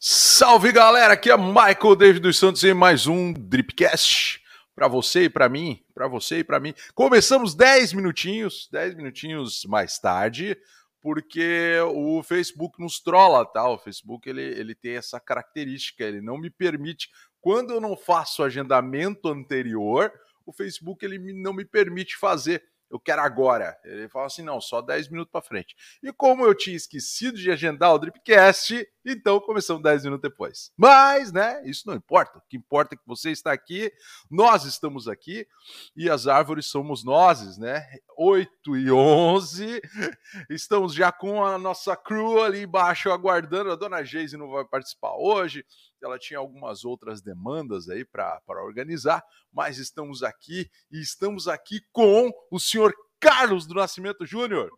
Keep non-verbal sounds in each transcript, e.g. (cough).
Salve galera, aqui é Michael David dos Santos em mais um Dripcast para você e para mim, para você e para mim. Começamos 10 minutinhos, 10 minutinhos mais tarde, porque o Facebook nos trola, tá? O Facebook ele, ele tem essa característica, ele não me permite quando eu não faço agendamento anterior, o Facebook ele não me permite fazer eu quero agora. Ele fala assim: não, só 10 minutos para frente. E como eu tinha esquecido de agendar o Dripcast, então começamos 10 minutos depois. Mas, né, isso não importa. O que importa é que você está aqui, nós estamos aqui e as árvores somos nós, né? 8 e 11. Estamos já com a nossa crew ali embaixo aguardando. A dona Geise não vai participar hoje ela tinha algumas outras demandas aí para organizar, mas estamos aqui e estamos aqui com o senhor Carlos do Nascimento Júnior.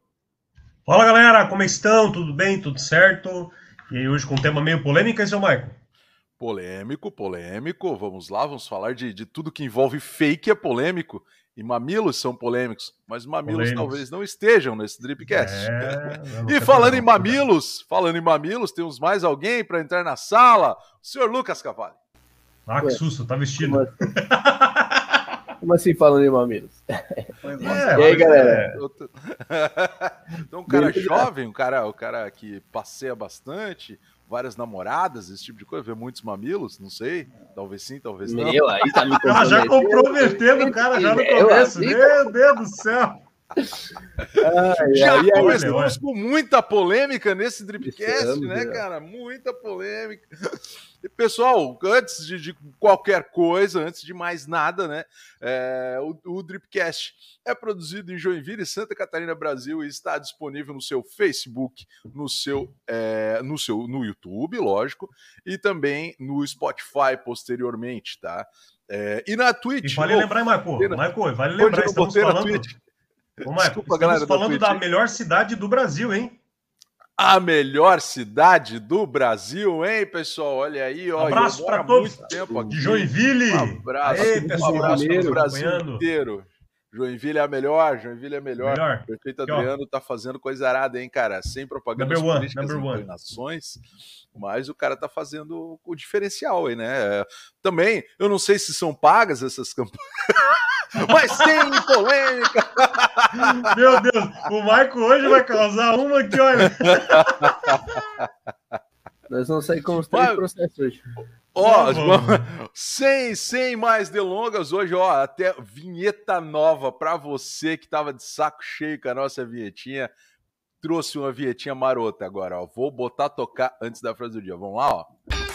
Fala galera, como estão? Tudo bem? Tudo certo? E hoje com um tema meio polêmico, hein, seu Michael? Polêmico, polêmico. Vamos lá, vamos falar de, de tudo que envolve fake é polêmico. E mamilos são polêmicos, mas mamilos Polêmicos. talvez não estejam nesse Dripcast. É, (laughs) e falando em mamilos, falando em mamilos, temos mais alguém para entrar na sala? O senhor Lucas Cavalli. Ah, que susto, tá vestido. (laughs) Como assim, falando em mamilos? É, e aí, galera? É. (laughs) Então, um cara jovem, um cara, um cara que passeia bastante, várias namoradas, esse tipo de coisa, ver muitos mamilos, não sei, talvez sim, talvez não. Meu, aí tá me Ela (laughs) já comprometendo o cara já no começo, meu Deus do céu. Ai, já ai, começamos com muita polêmica nesse Dripcast, né, cara? Muita polêmica. E, pessoal, antes de, de, qualquer coisa, antes de mais nada, né? É, o, o Dripcast é produzido em Joinville, Santa Catarina, Brasil, e está disponível no seu Facebook, no seu, é, no seu, no YouTube, lógico, e também no Spotify posteriormente, tá? É, e na Twitch. E vale lembrar, Marco, Marco, vale lembrar, estamos falando. Ô, Marco, Desculpa, estamos galera, falando da melhor cidade do Brasil, hein? A melhor cidade do Brasil, hein, pessoal? Olha aí, ó. Abraço para todos de Joinville. Um abraço, Aê, pessoal, um abraço para o Brasil inteiro. Joinville é a melhor, Joinville é a melhor. melhor. O prefeito Adriano tá fazendo coisa arada, hein, cara? Sem propaganda políticas e nações, mas o cara tá fazendo o diferencial aí, né? Também, eu não sei se são pagas essas campanhas. (laughs) mas tem polêmica. (laughs) Meu Deus, o Marco hoje vai causar uma que olha. Nós vamos sair com os três mas... processos hoje. Ó, (laughs) sem, sem mais delongas, hoje, ó, até vinheta nova para você que tava de saco cheio com a nossa vinhetinha. Trouxe uma vinhetinha marota agora, ó. Vou botar tocar antes da frase do dia. Vamos lá, ó.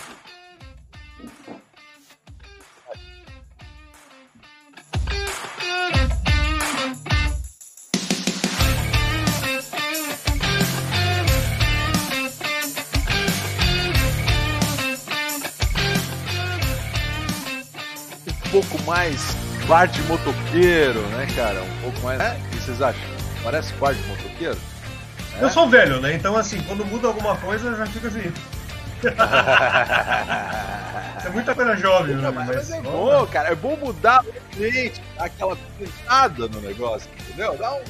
Pouco mais bar de motoqueiro, né, cara? Um pouco mais. É? O que vocês acham? Parece bar de motoqueiro? É? Eu sou velho, né? Então, assim, quando muda alguma coisa, já fica assim. (laughs) é muita coisa jovem, né? Mas, mas é bom, cara. É bom mudar o ambiente, aquela pintada no negócio, entendeu? Dá um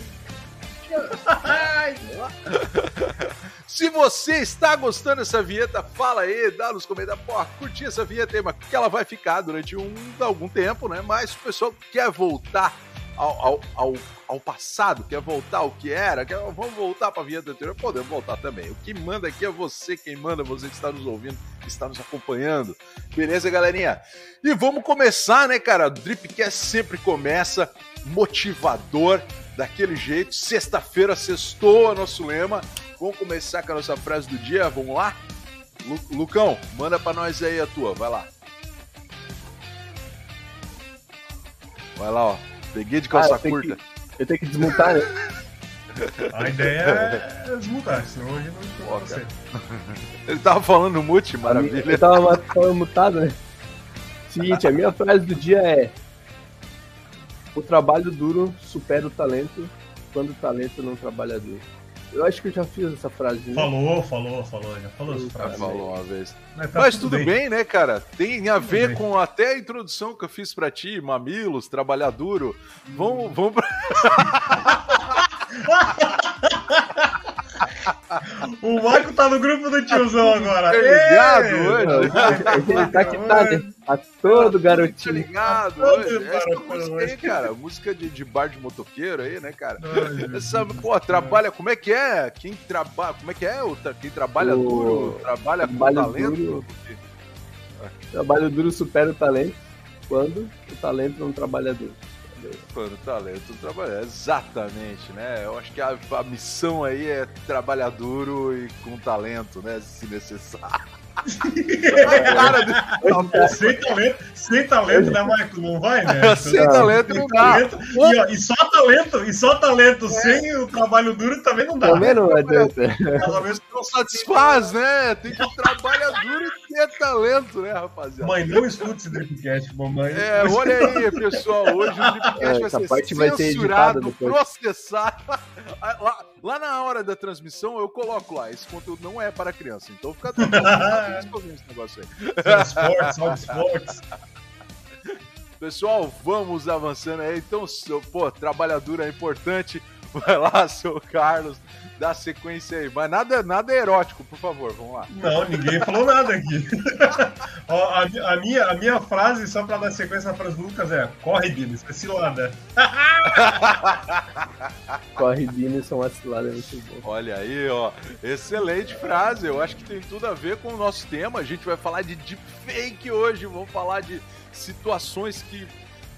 Se você está gostando dessa vinheta, fala aí, dá nos comentários. Pô, curti essa vinheta aí, mas que ela vai ficar durante um, algum tempo, né? Mas o pessoal quer voltar ao, ao, ao, ao, passado, quer voltar ao que era, quer, vamos voltar para a vinheta anterior, podemos voltar também. O que manda aqui é você, quem manda, você que está nos ouvindo, que está nos acompanhando. Beleza, galerinha? E vamos começar, né, cara? O Dripcast sempre começa motivador daquele jeito. Sexta-feira, sextou é nosso lema. Vamos começar com a nossa frase do dia, vamos lá? Lu Lucão, manda para nós aí a tua, vai lá. Vai lá, ó. Peguei de calça ah, eu curta. Que, eu tenho que desmontar, né? A ideia é desmontar, senão hoje não Pô, você. (laughs) Ele tava falando mute, maravilha. Ele tava falando mutado, né? Seguinte, a minha frase do dia é o trabalho duro supera o talento quando o talento não trabalha duro. Eu acho que eu já fiz essa frase. Né? Falou, falou, falou, já falou essa frase. Falou uma vez. Mas, tá Mas tudo, bem. bem. né, cara? Tem a ver tudo com bem. até a introdução que eu fiz pra ti, mamilos, trabalhar duro. Vamos, vamos pra... (laughs) o Marco tá no grupo do tiozão agora. Tá ligado hoje? Ele tá que tá, tá todo garotinho. Tá ligado hoje? Essa música aí, cara, música de, de bar de motoqueiro aí, né, cara? (laughs) Essa, pô, trabalha, como é que é? Quem trabalha, como é que é? Quem trabalha o... duro, trabalha com talento? Duro. Trabalho duro supera o talento quando o talento não trabalha duro. Quando o talento trabalha. Exatamente, né? Eu acho que a, a missão aí é trabalhar duro e com talento, né? Se necessário. (laughs) cara, sem talento, sem talento, né, Marco? Não vai, né? (laughs) sem talento não dá. E, ó, e, só talento, e só talento é. sem o trabalho duro também não dá. Também não adianta. Pelo menos não satisfaz, né? Tem que trabalhar duro e ter talento, né, rapaziada? Mãe, não escute esse Dripcast, mamãe. É, olha aí, pessoal. Hoje o Dripcast é, vai ser censurado, processado. (laughs) Lá, lá na hora da transmissão eu coloco lá. Esse conteúdo não é para criança, então fica tranquilo (laughs) esse negócio aí. Esportes, esportes. Pessoal, vamos avançando aí. Então, pô, trabalhador é importante. (laughs) Vai lá, seu Carlos, dá sequência aí. Mas nada, nada erótico, por favor, vamos lá. Não, ninguém falou nada aqui. (laughs) a, a, minha, a minha frase, só para dar sequência para os Lucas, é: corre, Bino, isso é cilada. (laughs) corre, Bino, isso é uma cilada muito bom. Olha aí, ó. Excelente frase. Eu acho que tem tudo a ver com o nosso tema. A gente vai falar de deepfake hoje. Vamos falar de situações que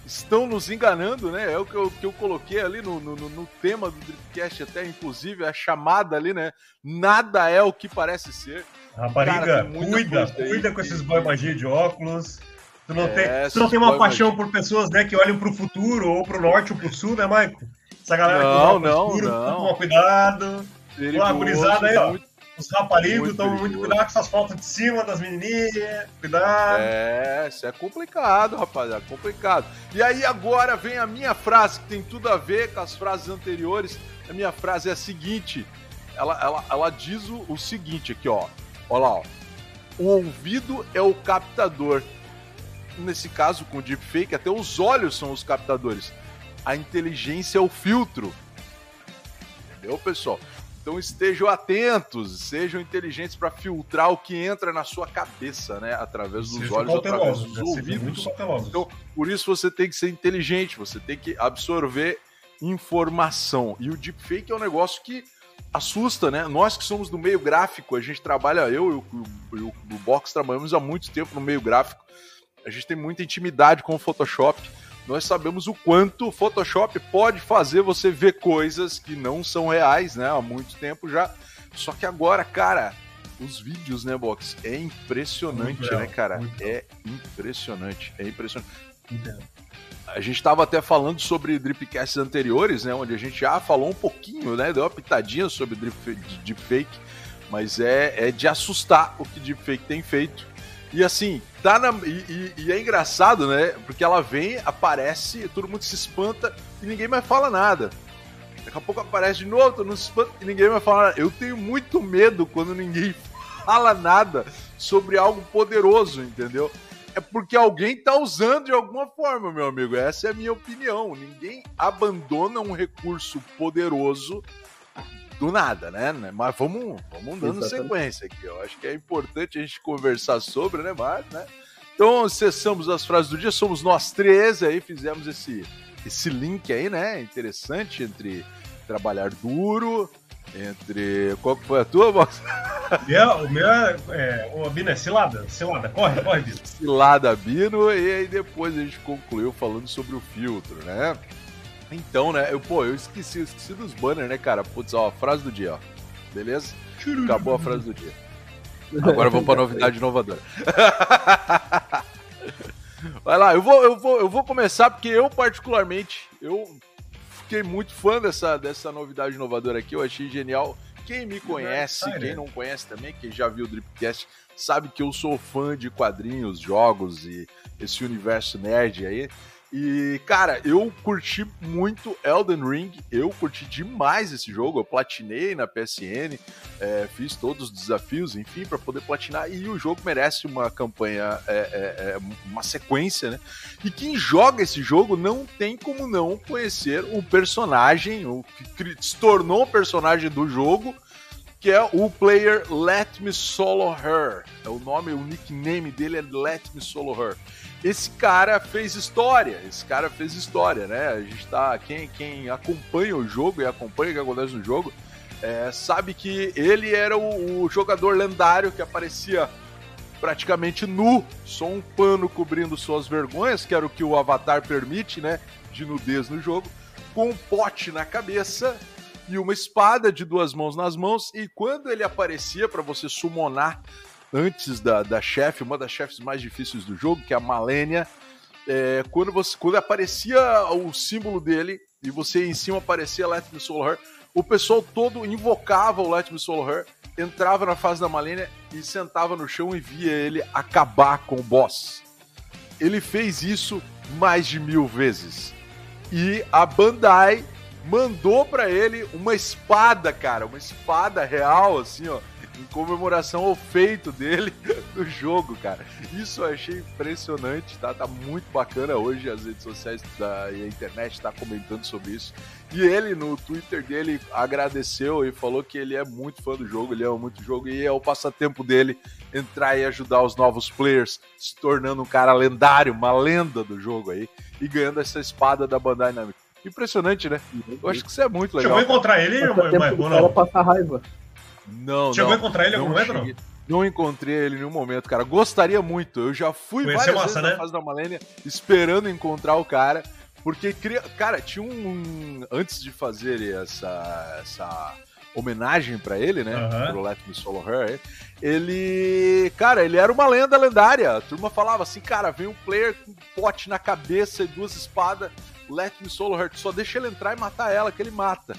estão nos enganando, né? É o que eu, que eu coloquei ali no, no, no tema do Dripcast, até inclusive a chamada ali, né? Nada é o que parece ser. Rapariga, Cara, cuida, cuida com esses boy magia de óculos. Tu não, é, tem, tu não tem uma paixão magia. por pessoas né, que olham para o futuro, ou para o norte ou para o sul, né, Maico? Essa galera não, que olha não, futuro, não. toma cuidado. Perigoso, aí, ó. Muito os rapazes tomam muito cuidado com essas fotos de cima das menininhas. Cuidado. É, isso é complicado, rapaziada. É complicado. E aí agora vem a minha frase, que tem tudo a ver com as frases anteriores. A minha frase é a seguinte. Ela, ela, ela diz o, o seguinte aqui, ó. Olha lá, ó. O ouvido é o captador. Nesse caso, com o deepfake, até os olhos são os captadores. A inteligência é o filtro. Entendeu, pessoal? Então estejam atentos, sejam inteligentes para filtrar o que entra na sua cabeça, né? Através dos olhos, através dos né? ouvidos. Então, por isso você tem que ser inteligente, você tem que absorver informação. E o deepfake é um negócio que assusta, né? Nós que somos do meio gráfico, a gente trabalha, eu e o Box trabalhamos há muito tempo no meio gráfico. A gente tem muita intimidade com o Photoshop nós sabemos o quanto o Photoshop pode fazer você ver coisas que não são reais, né? Há muito tempo já. Só que agora, cara, os vídeos, né, Box? É impressionante, muito né, cara? É impressionante. É impressionante. A gente estava até falando sobre dripcasts anteriores, né? Onde a gente já falou um pouquinho, né? Deu uma pitadinha sobre deepfake, mas é, é de assustar o que deepfake tem feito. E assim, tá na. E, e, e, é engraçado, né? Porque ela vem, aparece, todo mundo se espanta e ninguém mais fala nada. Daqui a pouco aparece de novo, todo mundo se espanta e ninguém mais fala nada. Eu tenho muito medo quando ninguém (laughs) fala nada sobre algo poderoso, entendeu? É porque alguém tá usando de alguma forma, meu amigo. Essa é a minha opinião. Ninguém abandona um recurso poderoso do nada, né? Mas vamos, vamos dando Exatamente. sequência aqui. Eu acho que é importante a gente conversar sobre, né, Mas, né? Então, cessamos as frases do dia, somos nós três aí, fizemos esse, esse link aí, né? Interessante entre trabalhar duro, entre. Qual que foi a tua, box? (laughs) o meu é, é. O Bino é cilada, cilada, corre, corre, Bino. Cilada Bino, e aí depois a gente concluiu falando sobre o filtro, né? Então, né? Eu, pô, eu esqueci, eu esqueci dos banners, né, cara? Putz, ó, frase do dia, ó. Beleza? Acabou a frase do dia. Agora vamos pra novidade inovadora. (laughs) Vai lá, eu vou, eu, vou, eu vou começar porque eu, particularmente, eu fiquei muito fã dessa, dessa novidade inovadora aqui, eu achei genial. Quem me conhece, quem não conhece também, quem já viu o Dripcast, sabe que eu sou fã de quadrinhos, jogos e esse universo nerd aí. E, cara, eu curti muito Elden Ring, eu curti demais esse jogo, eu platinei na PSN, é, fiz todos os desafios, enfim, para poder platinar, e o jogo merece uma campanha, é, é, é, uma sequência, né? E quem joga esse jogo não tem como não conhecer o personagem, o que se tornou o personagem do jogo, que é o player Let Me Solo Her. É o nome, o nickname dele é Let Me Solo Her. Esse cara fez história, esse cara fez história, né? A gente tá. Quem, quem acompanha o jogo e acompanha o que acontece no jogo, é, sabe que ele era o, o jogador lendário que aparecia praticamente nu, só um pano cobrindo suas vergonhas, que era o que o Avatar permite, né? De nudez no jogo, com um pote na cabeça e uma espada de duas mãos nas mãos. E quando ele aparecia para você summonar antes da, da chefe, uma das chefes mais difíceis do jogo, que é a Malenia, é, quando, você, quando aparecia o símbolo dele e você em cima aparecia Let Me Soul o pessoal todo invocava o Let Me Soul entrava na fase da Malenia e sentava no chão e via ele acabar com o boss. Ele fez isso mais de mil vezes. E a Bandai mandou para ele uma espada, cara, uma espada real, assim, ó, em comemoração ao feito dele (laughs) no jogo, cara. Isso eu achei impressionante, tá? Tá muito bacana hoje as redes sociais da, e a internet tá comentando sobre isso. E ele no Twitter dele agradeceu e falou que ele é muito fã do jogo, ele ama muito o jogo e é o passatempo dele entrar e ajudar os novos players, se tornando um cara lendário, uma lenda do jogo aí e ganhando essa espada da Bandai Namco. Impressionante, né? Eu acho que isso é muito legal. Chegou a encontrar ele, ou não? passar raiva. Não, Chegou não. a encontrar ele em algum momento, não? Não encontrei ele em nenhum momento, cara. Gostaria muito. Eu já fui Conhecer várias massa, vezes né? na fase da Malenia esperando encontrar o cara. Porque, cria- cara, tinha um. Antes de fazer essa, essa homenagem pra ele, né? Aham. Pro Let Me Solo Her, ele. Cara, ele era uma lenda lendária. A turma falava assim, cara, vem um player com um pote na cabeça e duas espadas. Let Me Solo Her. Só deixa ele entrar e matar ela, que ele mata.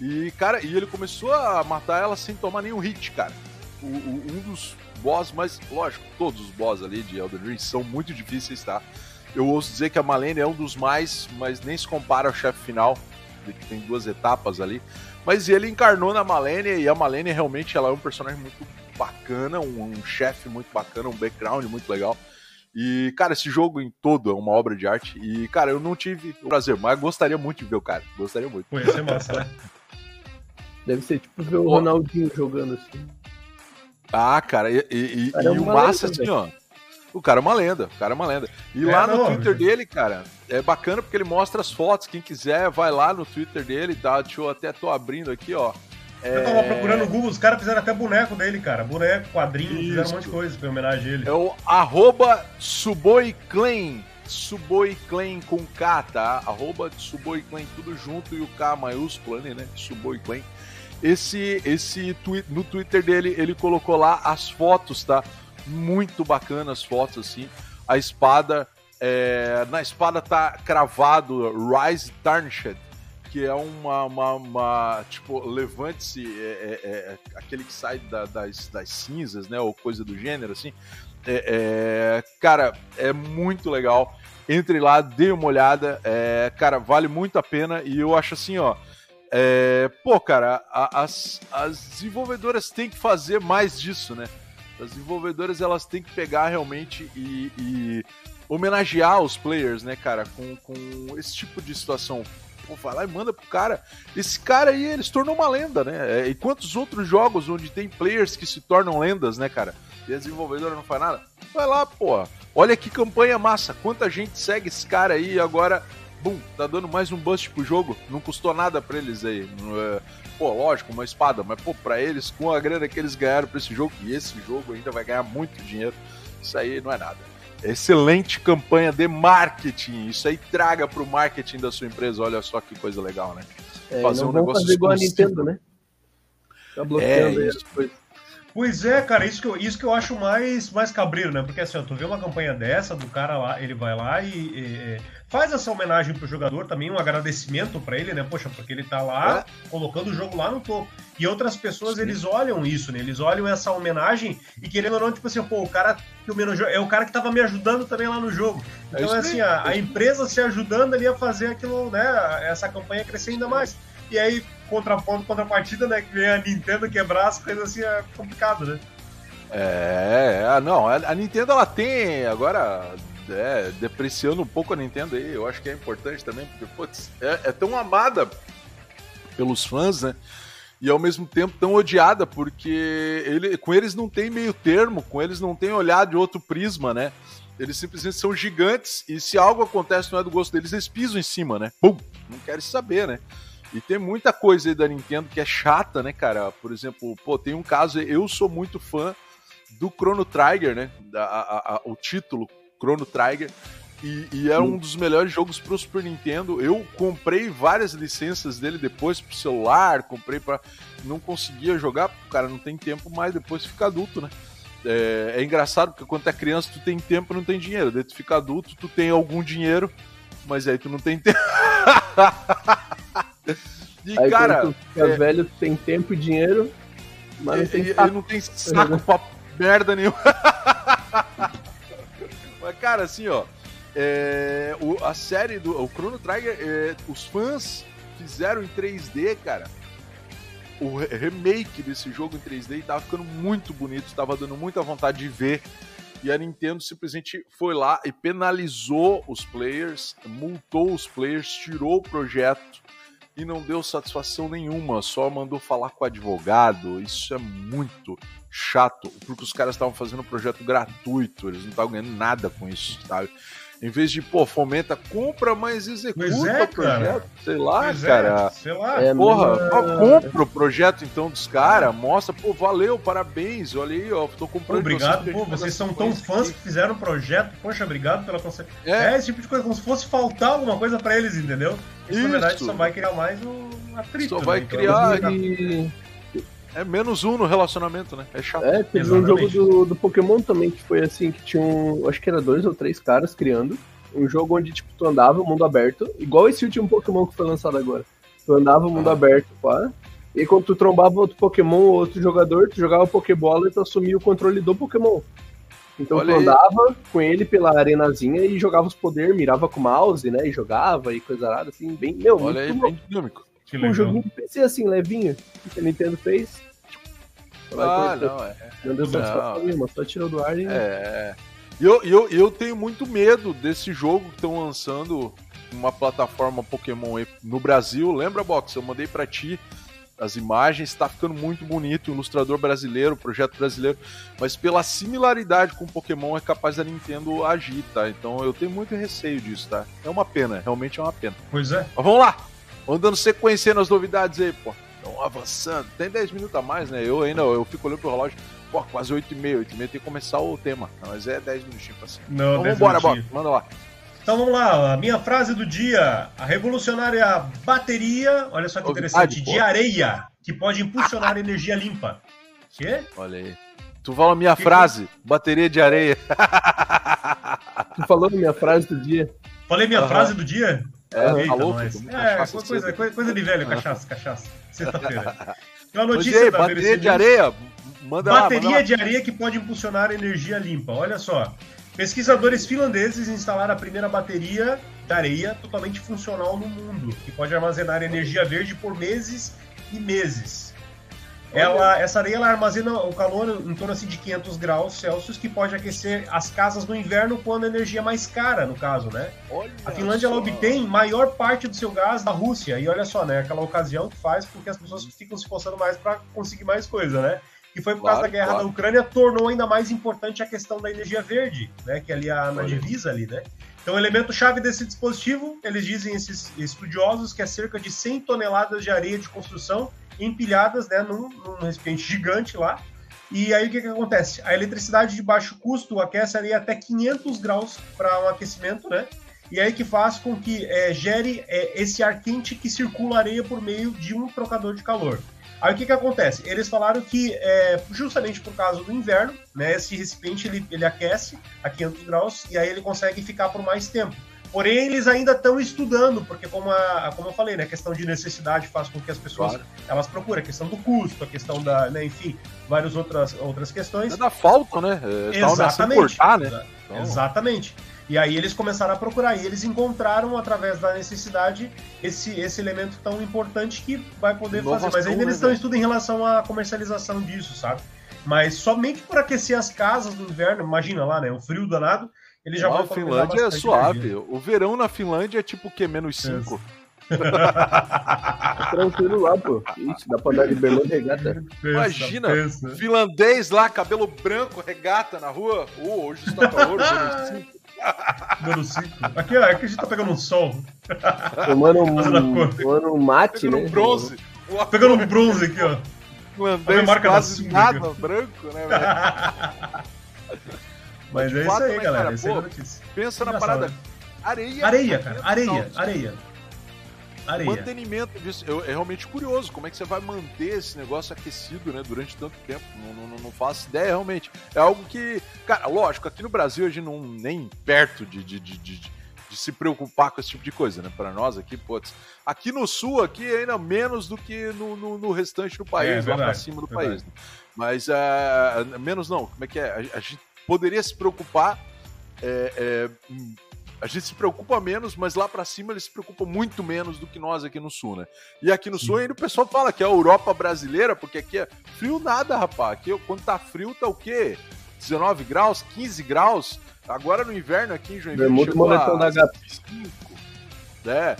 E, cara, e ele começou a matar ela sem tomar nenhum hit, cara. O- o- um dos boss, mas lógico, todos os boss ali de Elden Ring são muito difíceis, tá? Eu ouço dizer que a Malenia é um dos mais, mas nem se compara ao chefe final, que tem duas etapas ali. Mas ele encarnou na Malenia e a Malenia realmente ela é um personagem muito bacana, um, um chefe muito bacana, um background muito legal. E, cara, esse jogo em todo é uma obra de arte. E, cara, eu não tive o prazer, mas gostaria muito de ver o cara. Gostaria muito. Conhecer massa, né? (laughs) Deve ser tipo ver o Ronaldinho jogando assim. Ah, cara, e, e- Cara, é e o uma massa, lenda, assim, ó. O cara é uma lenda, o cara é uma lenda. E É, lá no não, Twitter gente. dele, cara, é bacana porque ele mostra as fotos. Quem quiser, vai lá no Twitter dele, tá? Deixa eu até tô abrindo aqui, ó. Eu tava procurando no Google, os caras fizeram até boneco dele, cara. Boneco, quadrinho, fizeram um monte de Isso. coisa pra homenagem a ele. É o arroba Suboiclaim. Suboiclaim com K, tá? Arroba Suboiclaim, tudo junto e o K maiúsculo né? Suboiclaim. Esse, esse no Twitter dele, ele colocou lá as fotos, tá? Muito bacana as fotos, assim. A espada, é, na espada tá cravado Rise Tarnished, que é uma, uma, uma, tipo, levante-se, é, é, é, aquele que sai da- das, das cinzas, né, ou coisa do gênero, assim. É, é, cara, é muito legal. Entre lá, dê uma olhada. É, cara, vale muito a pena. E eu acho assim, ó. É, pô, cara, a- as, as desenvolvedoras têm que fazer mais disso, né? As desenvolvedoras elas têm que pegar realmente e, e homenagear os players, né, cara, com, com esse tipo de situação. Pô, vai lá e manda pro cara. Esse cara aí, ele se tornou uma lenda, né? É, E quantos outros jogos onde tem players que se tornam lendas, né, cara? E a desenvolvedora não faz nada? Vai lá, pô. Olha que campanha massa. Quanta gente segue esse cara aí e agora, bum, tá dando mais um boost pro jogo. Não custou nada pra eles aí. É- Pô, lógico, uma espada, mas pô, pra eles, com a grana que eles ganharam pra esse jogo, e esse jogo ainda vai ganhar muito dinheiro, isso aí não é nada. Excelente campanha de marketing. Isso aí traga pro marketing da sua empresa. Olha só que coisa legal, né? É, Fazer não um negócio fazer igual a. Nintendo, né? Tá É, bloqueando aí isso. as coisas. Pois é, cara, isso que eu, isso que eu acho mais, mais cabreiro, né? Porque assim, ó, tu vê uma campanha dessa, do cara lá, ele vai lá e, e- e faz essa homenagem pro jogador também, um agradecimento pra ele, né? Poxa, porque ele tá lá colocando o jogo lá no topo. E outras pessoas, Sim. eles olham isso, né? Eles olham essa homenagem e querendo ou não, tipo assim, pô, o cara que homenageou é o cara que tava me ajudando também lá no jogo. É Então, isso assim, a, a empresa se ajudando ali a fazer aquilo, né? Essa campanha crescer ainda mais. E aí, contraponto, contrapartida, né? Que vem a Nintendo quebrar as coisas assim, é complicado, né? É, é, não, a, a Nintendo ela tem agora é, depreciando um pouco a Nintendo aí, eu acho que é importante também, porque putz, é, é tão amada pelos fãs, né? e ao mesmo tempo tão odiada, porque ele, com eles não tem meio termo, com eles não tem olhar de outro prisma, né? Eles simplesmente são gigantes e se algo acontece não é do gosto deles, eles pisam em cima, né? Pum! Não querem saber, né? E tem muita coisa aí da Nintendo que é chata, né, cara? Por exemplo, pô, tem um caso, eu sou muito fã do Chrono Trigger, né? A, a, o título Chrono Trigger. E, e era um dos melhores jogos pro Super Nintendo. Eu comprei várias licenças dele depois pro celular, comprei para Não conseguia jogar, porque o cara não tem tempo mais, depois fica adulto, né? É, é, engraçado porque quando é criança tu tem tempo e não tem dinheiro. Daí tu fica adulto, tu tem algum dinheiro, mas aí tu não tem tempo. (laughs) e aí, cara. Quando tu fica é... velho, tu tem tempo e dinheiro, mas não tem e, saco. não tem saco pra merda nenhuma. (laughs) cara, assim, ó. É, o, a série do o Chrono Trigger, é, os fãs fizeram em 3D, cara. O remake desse jogo em 3D tava ficando muito bonito, estava dando muita vontade de ver. E a Nintendo simplesmente foi lá e penalizou os players, multou os players, tirou o projeto e não deu satisfação nenhuma, só mandou falar com o advogado. Isso é muito chato, porque os caras estavam fazendo um projeto gratuito, eles não estavam ganhando nada com isso, sabe? Em vez de, pô, fomenta, compra, mas executa é, o projeto. Cara. Sei lá, pois é, cara. É, sei lá. É, Porra, compra o projeto então dos caras, mostra, pô, valeu, parabéns, olha aí, ó, tô comprando. Obrigado, vocês, pô, vocês são tão fãs que fizeram o projeto, poxa, obrigado pela conselho. É. é. esse tipo de coisa, como se fosse faltar alguma coisa pra eles, entendeu? Isso, Isso. na verdade, só vai criar mais um atrito. Só vai né? Então, criar. E... É menos um no relacionamento, né? É chato. É, teve Exatamente. um jogo do, do Pokémon também que foi assim, que tinha um. Acho que era dois ou três caras criando. Um jogo onde, tipo, tu andava, mundo aberto, igual esse último Pokémon que foi lançado agora. Tu andava, mundo ah. aberto, pá. E quando tu trombava outro Pokémon ou outro jogador, tu jogava Pokébola e tu assumia o controle do Pokémon. Então Olha tu andava aí. com ele pela arenazinha e jogava os poderes, mirava com o mouse, né? E jogava e coisa nada, assim, bem. Meu, Olha aí, bem dinâmico. Tipo, um joguinho de PC assim, levinho, que a Nintendo fez. Ah, não, é. Não deu certo só tirou do ar e. É. E eu, eu, eu tenho muito medo desse jogo que estão lançando uma plataforma Pokémon no Brasil. Lembra, Box? Eu mandei para ti as imagens, está ficando muito bonito, ilustrador brasileiro, projeto brasileiro, mas pela similaridade com Pokémon é capaz da Nintendo agir, tá? Então eu tenho muito receio disso, tá? É uma pena, realmente é uma pena. Pois é. Mas vamos lá, vamos dando sequência nas novidades aí, pô. Estão avançando, tem 10 minutos a mais, né? Eu ainda, eu fico olhando pro relógio, pô, quase 8 e meia, 8 e meia tem que começar o tema, mas é 10 minutinhos pra cima. Não, então, vambora, bora, manda lá. Então vamos lá, a minha frase do dia. A revolucionária bateria, olha só que interessante, de areia, que pode impulsionar energia limpa. Quê? Olha aí. Tu fala a minha que frase, que... bateria de areia. tu falou a minha frase do dia. Falei minha uhum. frase do dia? É, Eita, falou, mas... é coisa, coisa, coisa, de velho, cachaça, cachaça. Sexta-feira. (laughs) Então a notícia aí, bateria de areia, manda Bateria lá, manda de areia que pode impulsionar energia limpa. Olha só. Pesquisadores finlandeses instalaram a primeira bateria de areia totalmente funcional no mundo, que pode armazenar energia verde por meses e meses. Ela, essa areia ela armazena o calor em torno assim, de 500 graus Celsius, que pode aquecer as casas no inverno quando a energia é mais cara, no caso, né? Olha a Finlândia ela obtém maior parte do seu gás da Rússia, e olha só, né? Aquela ocasião que faz porque as pessoas ficam se esforçando mais para conseguir mais coisa, né? que foi por claro, causa da guerra claro. da Ucrânia, tornou ainda mais importante a questão da energia verde, né? Que é ali a, na divisa ali, né? Então, o elemento chave desse dispositivo, eles dizem esses estudiosos que é cerca de 100 toneladas de areia de construção empilhadas, né, num, num recipiente gigante lá. E aí o que, que acontece? A eletricidade de baixo custo aquece ali até 500 graus para um aquecimento, né? E aí que faz com que é, gere é, esse ar quente que circula areia por meio de um trocador de calor. Aí o que que acontece? Eles falaram que é, justamente por causa do inverno, né, esse recipiente ele, ele aquece a 500 graus e aí ele consegue ficar por mais tempo. Porém, eles ainda estão estudando, porque como, a, como eu falei, né, a questão de necessidade faz com que as pessoas claro. elas procuram a questão do custo, a questão da, né, enfim, várias outras, outras questões. É da falta, né? É, Exatamente. Importar, né? Então... Exatamente. E aí eles começaram a procurar e eles encontraram através da necessidade esse, esse elemento tão importante que vai poder fazer. Mas ainda eles estão em estudo em relação à comercialização disso, sabe? Mas somente por aquecer as casas no inverno, imagina lá, né? O frio danado, ele já vai A Finlândia é suave. O verão na Finlândia é tipo o quê? Menos 5? Tá tranquilo lá, pô. Isso, dá pra andar de bermuda regata. Imagina, finlandês lá, cabelo branco, regata na rua. Uh, hoje está calor, Dando (laughs) cinco. Aqui, ó, aqui a gente tá pegando um sol. Tomando um, tomando um mate, pegando né? Um bronze. Pegando um bronze aqui, ó. Finlandês marca quase nada branco, né, (laughs) velho? Mas é isso aí, né, galera. Cara, pô, é pensa na parada. Areia. Areia, cara. Areia, areia. Areia. Mantenimento disso. Eu, é realmente curioso como é que você vai manter esse negócio aquecido, né, durante tanto tempo. Não, não, não faço ideia, realmente. É algo que. Cara, lógico, aqui no Brasil a gente não nem perto de, de, de, de, de se preocupar com esse tipo de coisa, né? Para nós aqui, putz. Aqui no sul, aqui ainda menos do que no, no, no restante do país, é, lá pra cima do verdade. país. Né? Mas uh, menos não, como é que é? A, a gente poderia se preocupar. É, é, a gente se preocupa menos, mas lá para cima eles se preocupam muito menos do que nós aqui no sul, né? E aqui no sul ainda o pessoal fala que é a Europa brasileira, porque aqui é frio nada, rapaz. Aqui quando tá frio tá o quê? 19 graus, 15 graus. Agora no inverno aqui em Joinville muito chegou a da 5. É,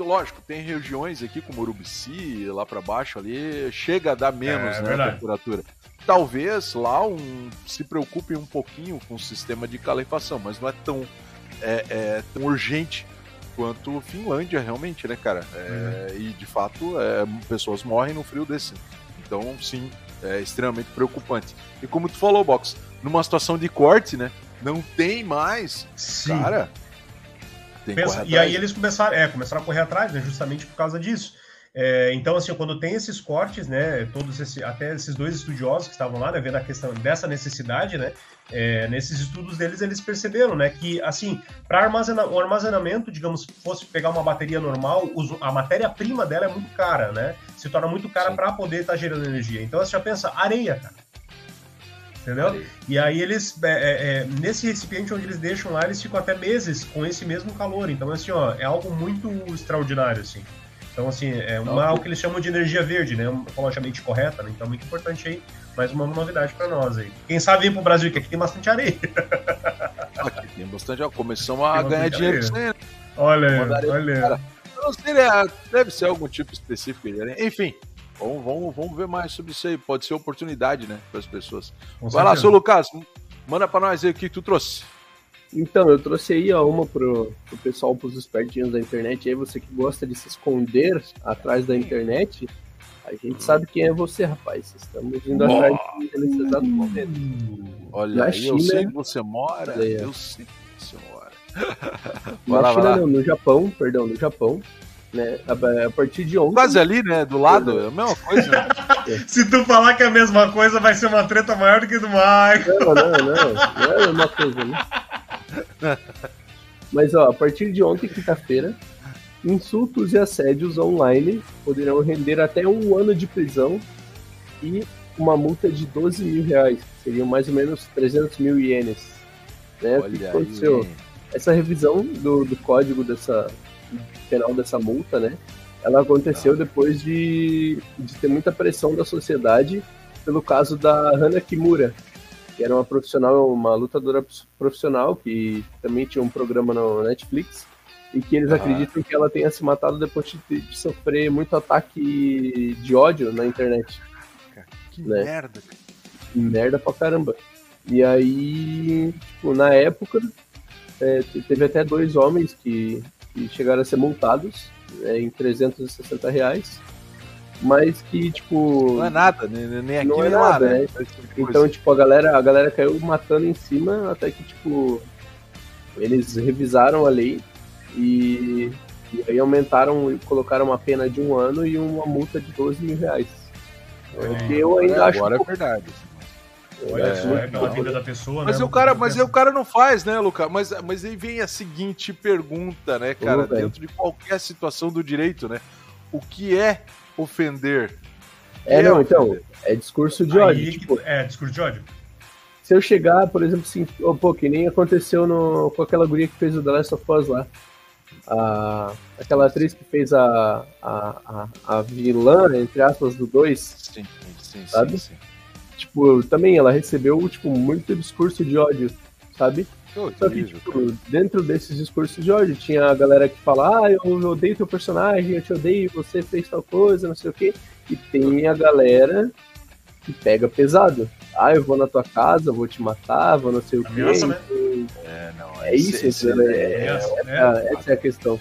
lógico, tem regiões aqui como Urubici, lá para baixo ali, chega a dar menos, é, né, a temperatura. Talvez lá um, se preocupe um pouquinho com o sistema de calefação, mas não é tão é, é tão urgente quanto Finlândia, realmente, né, cara? É, uhum. E de fato, é, pessoas morrem no frio desse. Então, sim, é extremamente preocupante. E como tu falou, Box, numa situação de corte, né? Não tem mais. Sim. Cara. Pensa, e aí eles começaram, é, começaram a correr atrás, né? Justamente por causa disso. É, então, assim, quando tem esses cortes, né, todos esse, até esses dois estudiosos que estavam lá, né, vendo a questão dessa necessidade, né, é, nesses estudos deles eles perceberam, né, que assim, para armazena, o armazenamento, digamos, fosse pegar uma bateria normal, a matéria-prima dela é muito cara, né, se torna muito cara para poder estar tá gerando energia. Então, você já pensa, areia, cara. Entendeu? E aí eles, é, é, é, nesse recipiente onde eles deixam lá, eles ficam até meses com esse mesmo calor. Então, assim, ó, é algo muito extraordinário, assim. Então, assim, é uma, algo que eles chamam de energia verde, né? Ecologicamente correta, né? Então, muito importante aí. Mais uma novidade para nós aí. Quem sabe vir pro Brasil, que aqui tem bastante areia. (laughs) Aqui tem bastante, ó, começamos a ganhar dinheiro com isso aí. Né? Olha, olha. Não né? deve ser algum tipo específico de areia. Enfim, vamos, vamos, vamos ver mais sobre isso aí. Pode ser oportunidade, né, para as pessoas. Com Vai certeza. lá, seu Lucas, manda para nós aí o que tu trouxe. Então, eu trouxe aí ó, uma pro, pro pessoal, pros espertinhos da internet, aí você que gosta de se esconder atrás da internet, a gente sabe quem é você, rapaz. Estamos indo atrás de você nesse exato momento. Olha, Na China, eu sei que você mora, é. eu sei que você mora. (laughs) Na lá, China não, no Japão, perdão, no Japão, né? A, a, partir de ontem. Quase ali, né? Do lado, é a mesma coisa. Né? (laughs) Se tu falar que é a mesma coisa, vai ser uma treta maior do que do Michael. Não, não, não. Não é a mesma coisa, né? Mas ó, a partir de ontem, quinta-feira, insultos e assédios online poderão render até um ano de prisão e uma multa de 12 mil reais, seriam mais ou menos 300 mil ienes. Né? o que aconteceu? Aí, Essa revisão do, do código dessa penal dessa multa, né? Ela aconteceu depois de, de ter muita pressão da sociedade pelo caso da Hana Kimura, que era uma profissional, uma lutadora profissional, que também tinha um programa no Netflix, e que eles ah. acreditam que ela tenha se matado depois de, de, sofrer muito ataque de ódio na internet. Que né? merda. Merda pra caramba. E aí, tipo, na época, é, teve até dois homens que, que chegaram a ser multados é, em 360 reais mas que, tipo. Não é nada, nem aqui não é nada, lá, né? né? Então, tipo, a galera, a galera caiu matando em cima até que, tipo, eles revisaram a lei e, e aí aumentaram e colocaram uma pena de um ano e uma multa de 12 mil reais. É, que eu ainda agora acho. Agora é verdade. Olha é, só, é pela vida da pessoa, mas né? O cara, mas o cara não faz, né, Lucas? Mas, mas aí vem a seguinte pergunta, né, cara? dentro de qualquer situação do direito, né? O que é ofender. É, é não, então, ofender. então, é discurso de ódio. Aí, tipo, é, discurso de ódio. Se eu chegar, por exemplo, assim, oh, pô, que nem aconteceu no, com aquela guria que fez o The Last of Us lá. A, aquela atriz que fez a, a, a, a vilã, entre aspas, do 2. Sim, sim, sabe? Sim, sim. Tipo, também ela recebeu, tipo, muito discurso de ódio sabe? Só que, tipo, dentro desses discursos de ódio, tinha a galera que fala, ah, eu odeio teu personagem, eu te odeio, você fez tal coisa, não sei o quê. E tem a galera que pega pesado. Ah, eu vou na tua casa, vou te matar, vou não sei o quê. Ameaça, né? É, não, é isso, esse, é, é, é, essa é a questão.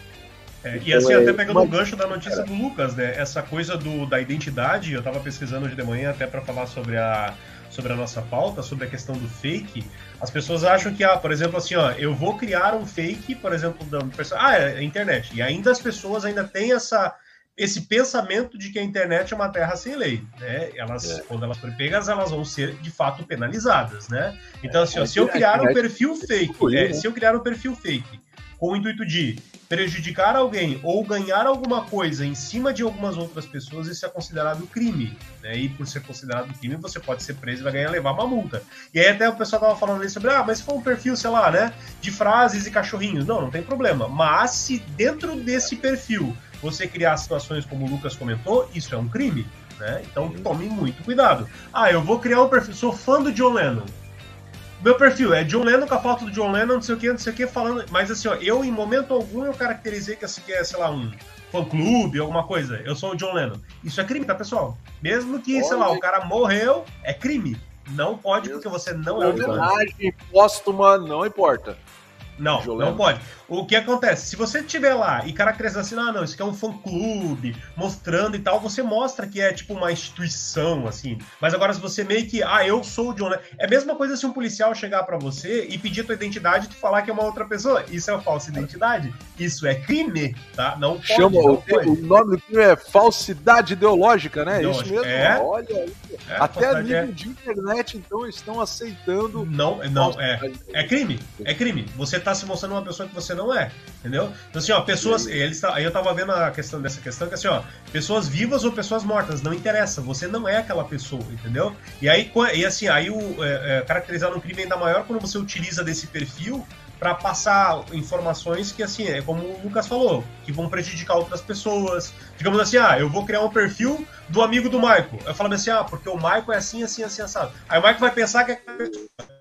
É, e assim, então, até pegando o gancho da notícia do Lucas, né? Essa coisa do, da identidade, eu tava pesquisando hoje de manhã até para falar sobre a, sobre a nossa pauta, sobre a questão do fake. As pessoas acham que, ah, por exemplo, assim, ó, eu vou criar um fake, por exemplo, da ah, é a internet. E ainda as pessoas ainda têm essa, esse pensamento de que a internet é uma terra sem lei, né? Elas, é. quando elas forem pegas, elas vão ser de fato penalizadas, né? Então, assim, ó, se eu criar um perfil fake, é, se eu criar um perfil fake com o intuito de prejudicar alguém ou ganhar alguma coisa em cima de algumas outras pessoas, isso é considerado crime. Né? E por ser considerado crime, você pode ser preso e vai ganhar levar uma multa. E aí até o pessoal tava falando ali sobre, ah, mas se for um perfil, sei lá, né, de frases e cachorrinhos, não, não tem problema. Mas se dentro desse perfil você criar situações como o Lucas comentou, isso é um crime. Né? Então tome muito cuidado. Ah, eu vou criar um perfil, sou fã do John Lennon. Meu perfil é John Lennon com a foto do John Lennon, não sei o que, não sei o que, falando. Mas assim, ó, eu em momento algum eu caracterizei que, assim, que é, sei lá, um fã-clube, alguma coisa. Eu sou o John Lennon. Isso é crime, tá, pessoal? Mesmo que, Olha. sei lá, o cara morreu, é crime. Não pode, porque você não é o Homenagem póstuma não importa. Não, não pode. O que acontece? Se você estiver lá e caracterizar assim, ah, não, isso aqui é um fã-clube, mostrando e tal, você mostra que é tipo uma instituição, assim. Mas agora, se você meio que, ah, eu sou o John. É a mesma coisa se um policial chegar para você e pedir tua identidade e tu falar que é uma outra pessoa. Isso é uma falsa identidade. Isso é crime, tá? Não pode. Chama, não o, pode. o nome do crime é falsidade ideológica, né? Ideológica. Isso mesmo. É. Olha aí. É, Até nível é. de internet, então, estão aceitando. Não, não, é. É crime. É crime. Você tá se mostrando uma pessoa que você não é. Entendeu? Então, assim, ó, pessoas. Eles, aí eu tava vendo a questão dessa questão, que assim, ó, pessoas vivas ou pessoas mortas, não interessa. Você não é aquela pessoa, entendeu? E aí, e assim, aí o é, é, caracterizar um crime ainda maior quando você utiliza desse perfil para passar informações que, assim, é como o Lucas falou, que vão prejudicar outras pessoas. Digamos assim, ah, eu vou criar um perfil do amigo do Michael. Eu falo assim, ah, porque o Michael é assim, assim, assim, assado. Aí o Michael vai pensar que é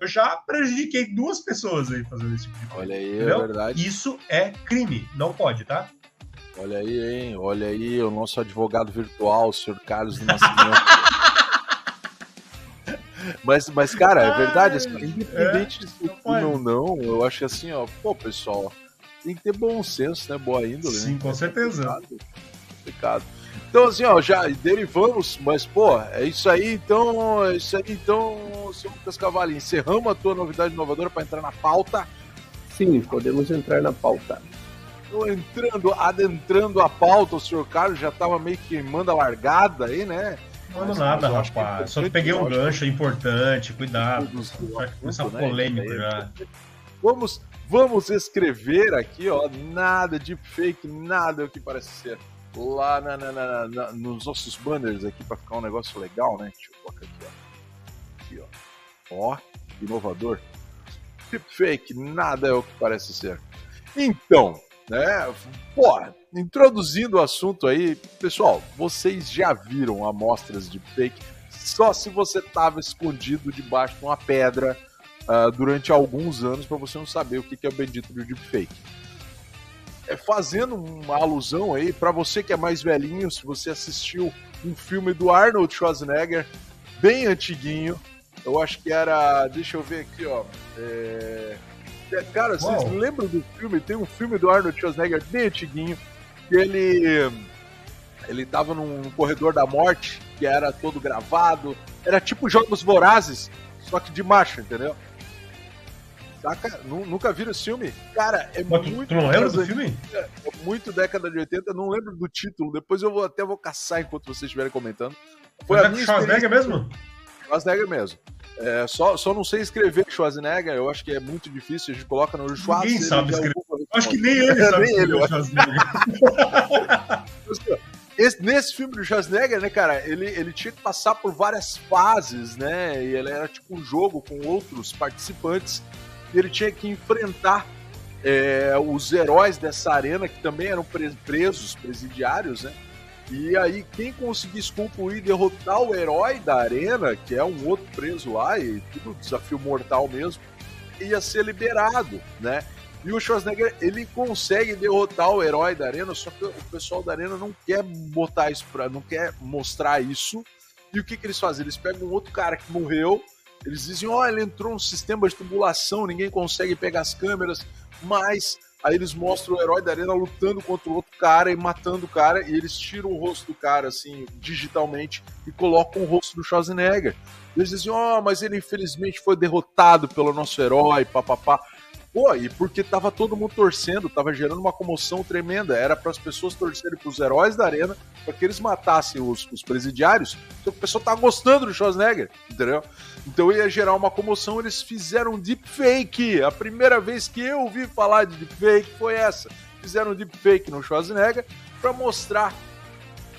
eu já prejudiquei duas pessoas aí fazendo esse tipo de coisa. Olha aí, é entendeu? é verdade. Isso é crime, não pode, tá? Olha aí, hein? Olha aí, o nosso advogado virtual, o senhor Carlos do Nascimento. (laughs) Mas, mas cara, é verdade, assim, independente é, de ser ou não, eu acho que assim, ó, pô, pessoal, tem que ter bom senso, né? Boa índole. Sim, né? com certeza. Complicado. complicado. Então, assim, ó, já derivamos, mas, pô, é isso aí, então, é isso aí, então, seu Lucas Cavalli, encerramos a tua novidade inovadora para entrar na pauta? Sim, podemos entrar na pauta. Então, entrando, adentrando a pauta, o senhor Carlos já estava meio que manda largada aí, né? Mano nada, é rapaz. Só peguei um gancho importante, cuidado. Vai começar né? polêmico já. Vamos, vamos escrever aqui, ó, nada de fake, nada o que parece ser. Lá na, na, na, na, nos nossos banners aqui para ficar um negócio legal, né? Deixa eu colocar aqui, ó. Aqui, ó. Ó, inovador. Deepfake, nada é o que parece ser. Então, né? Pô, introduzindo o assunto aí, pessoal, vocês já viram amostras de fake só se você estava escondido debaixo de uma pedra uh, durante alguns anos para você não saber o que é o bendito do deepfake. É, fazendo uma alusão aí, para você que é mais velhinho, se você assistiu um filme do Arnold Schwarzenegger, bem antiguinho, eu acho que era. Deixa eu ver aqui, ó. É é, cara, vocês lembram do filme? Tem um filme do Arnold Schwarzenegger bem antiguinho, que ele ele tava num corredor da morte, que era todo gravado, era tipo Jogos Vorazes, só que de macho, entendeu? Saca? Nunca viram esse filme? Cara, é Mas muito. Tu não lembra do filme? É muito década de 80, não lembro do título. Depois eu vou até vou caçar enquanto vocês estiverem comentando. Foi Mas a é minha Schwarzenegger mesmo? Schwarzenegger mesmo. É, só, só não sei escrever Schwarzenegger, eu acho que é muito difícil. A gente coloca no Schwarzenegger. Ninguém sabe escrever. Acho que nem ele (laughs) sabe nem ele, Schwarzenegger. (laughs) Esse, nesse filme do Schwarzenegger, né, cara, ele, ele tinha que passar por várias fases, né? E ele era tipo um jogo com outros participantes. E ele tinha que enfrentar é, os heróis dessa arena, que também eram presos, presidiários, né? E aí, quem conseguisse concluir e derrotar o herói da arena, que é um outro preso lá, e tudo desafio mortal mesmo, ia ser liberado, né? E o Schwarzenegger, ele consegue derrotar o herói da arena, só que o pessoal da arena não quer botar isso pra, não quer mostrar isso. E o que, que eles fazem? Eles pegam um outro cara que morreu, eles dizem, ó, oh, ele entrou no sistema de tubulação, ninguém consegue pegar as câmeras, mas aí eles mostram o herói da arena lutando contra o outro cara e matando o cara, e eles tiram o rosto do cara, assim, digitalmente, e colocam o rosto do Schwarzenegger. Eles dizem, ó, oh, mas ele infelizmente foi derrotado pelo nosso herói, papapá. Pô, e porque tava todo mundo torcendo, tava gerando uma comoção tremenda. Era para as pessoas torcerem pros heróis da arena, para que eles matassem os, os presidiários, porque o pessoal tava gostando do Schwarzenegger, entendeu? Então ia gerar uma comoção, eles fizeram um deepfake. A primeira vez que eu ouvi falar de deepfake foi essa. Fizeram um deepfake no Schwarzenegger para mostrar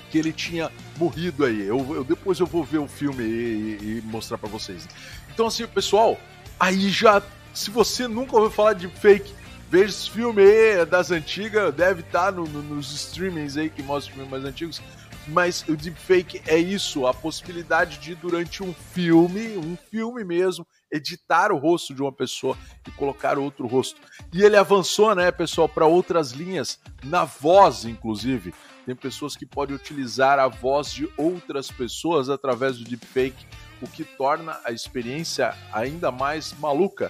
que ele tinha morrido aí. Eu, eu, depois eu vou ver o filme e, e mostrar para vocês. Então assim, pessoal, aí já se você nunca ouviu falar de fake, veja esse filme aí das antigas, deve estar tá no, no, nos streamings aí que mostram filmes mais antigos. Mas o deepfake é isso, a possibilidade de durante um filme, um filme mesmo, editar o rosto de uma pessoa e colocar outro rosto. E ele avançou, né, pessoal, para outras linhas, na voz, inclusive. Tem pessoas que podem utilizar a voz de outras pessoas através do deepfake, o que torna a experiência ainda mais maluca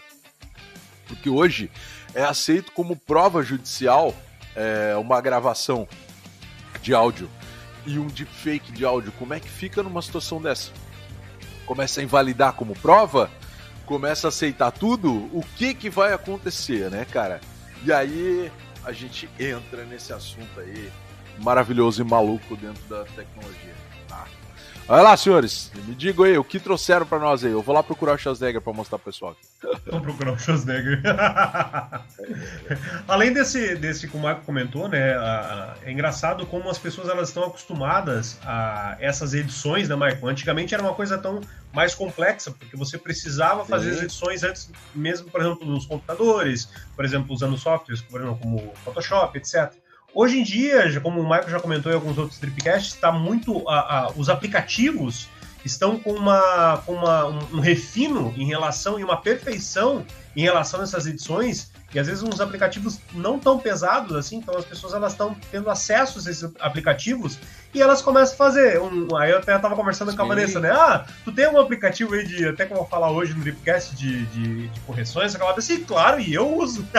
porque hoje é aceito como prova judicial é, uma gravação de áudio e um deepfake de áudio. Como é que fica numa situação dessa? Começa a invalidar como prova? Começa a aceitar tudo? O que que vai acontecer, né, cara? E aí a gente entra nesse assunto aí maravilhoso e maluco dentro da tecnologia. Olha lá, senhores, me digam aí, o que trouxeram para nós aí? Eu vou lá procurar o Schwarzenegger para mostrar pro pessoal aqui. Vamos procurar o Schwarzenegger. (laughs) Além desse, desse que o Marco comentou, né, é engraçado como as pessoas elas estão acostumadas a essas edições, né, Marco? Antigamente era uma coisa tão mais complexa, porque você precisava fazer Sim. as edições antes, mesmo, por exemplo, nos computadores, por exemplo, usando softwares, como Photoshop, etc. Hoje em dia, como o Michael já comentou em alguns outros tripcasts, está muito. A, a, os aplicativos estão com, uma, com uma, um, um, refino em relação e uma perfeição em relação a essas edições. E às vezes uns aplicativos não tão pesados assim, então as pessoas elas estão tendo acesso a esses aplicativos e elas começam a fazer. Um, aí eu até estava conversando Sim. com a Vanessa, né? Ah, tu tem um aplicativo aí de. Até que eu vou falar hoje no Dripcast de, de, de correções, ela disse, assim, claro, e eu uso. (laughs)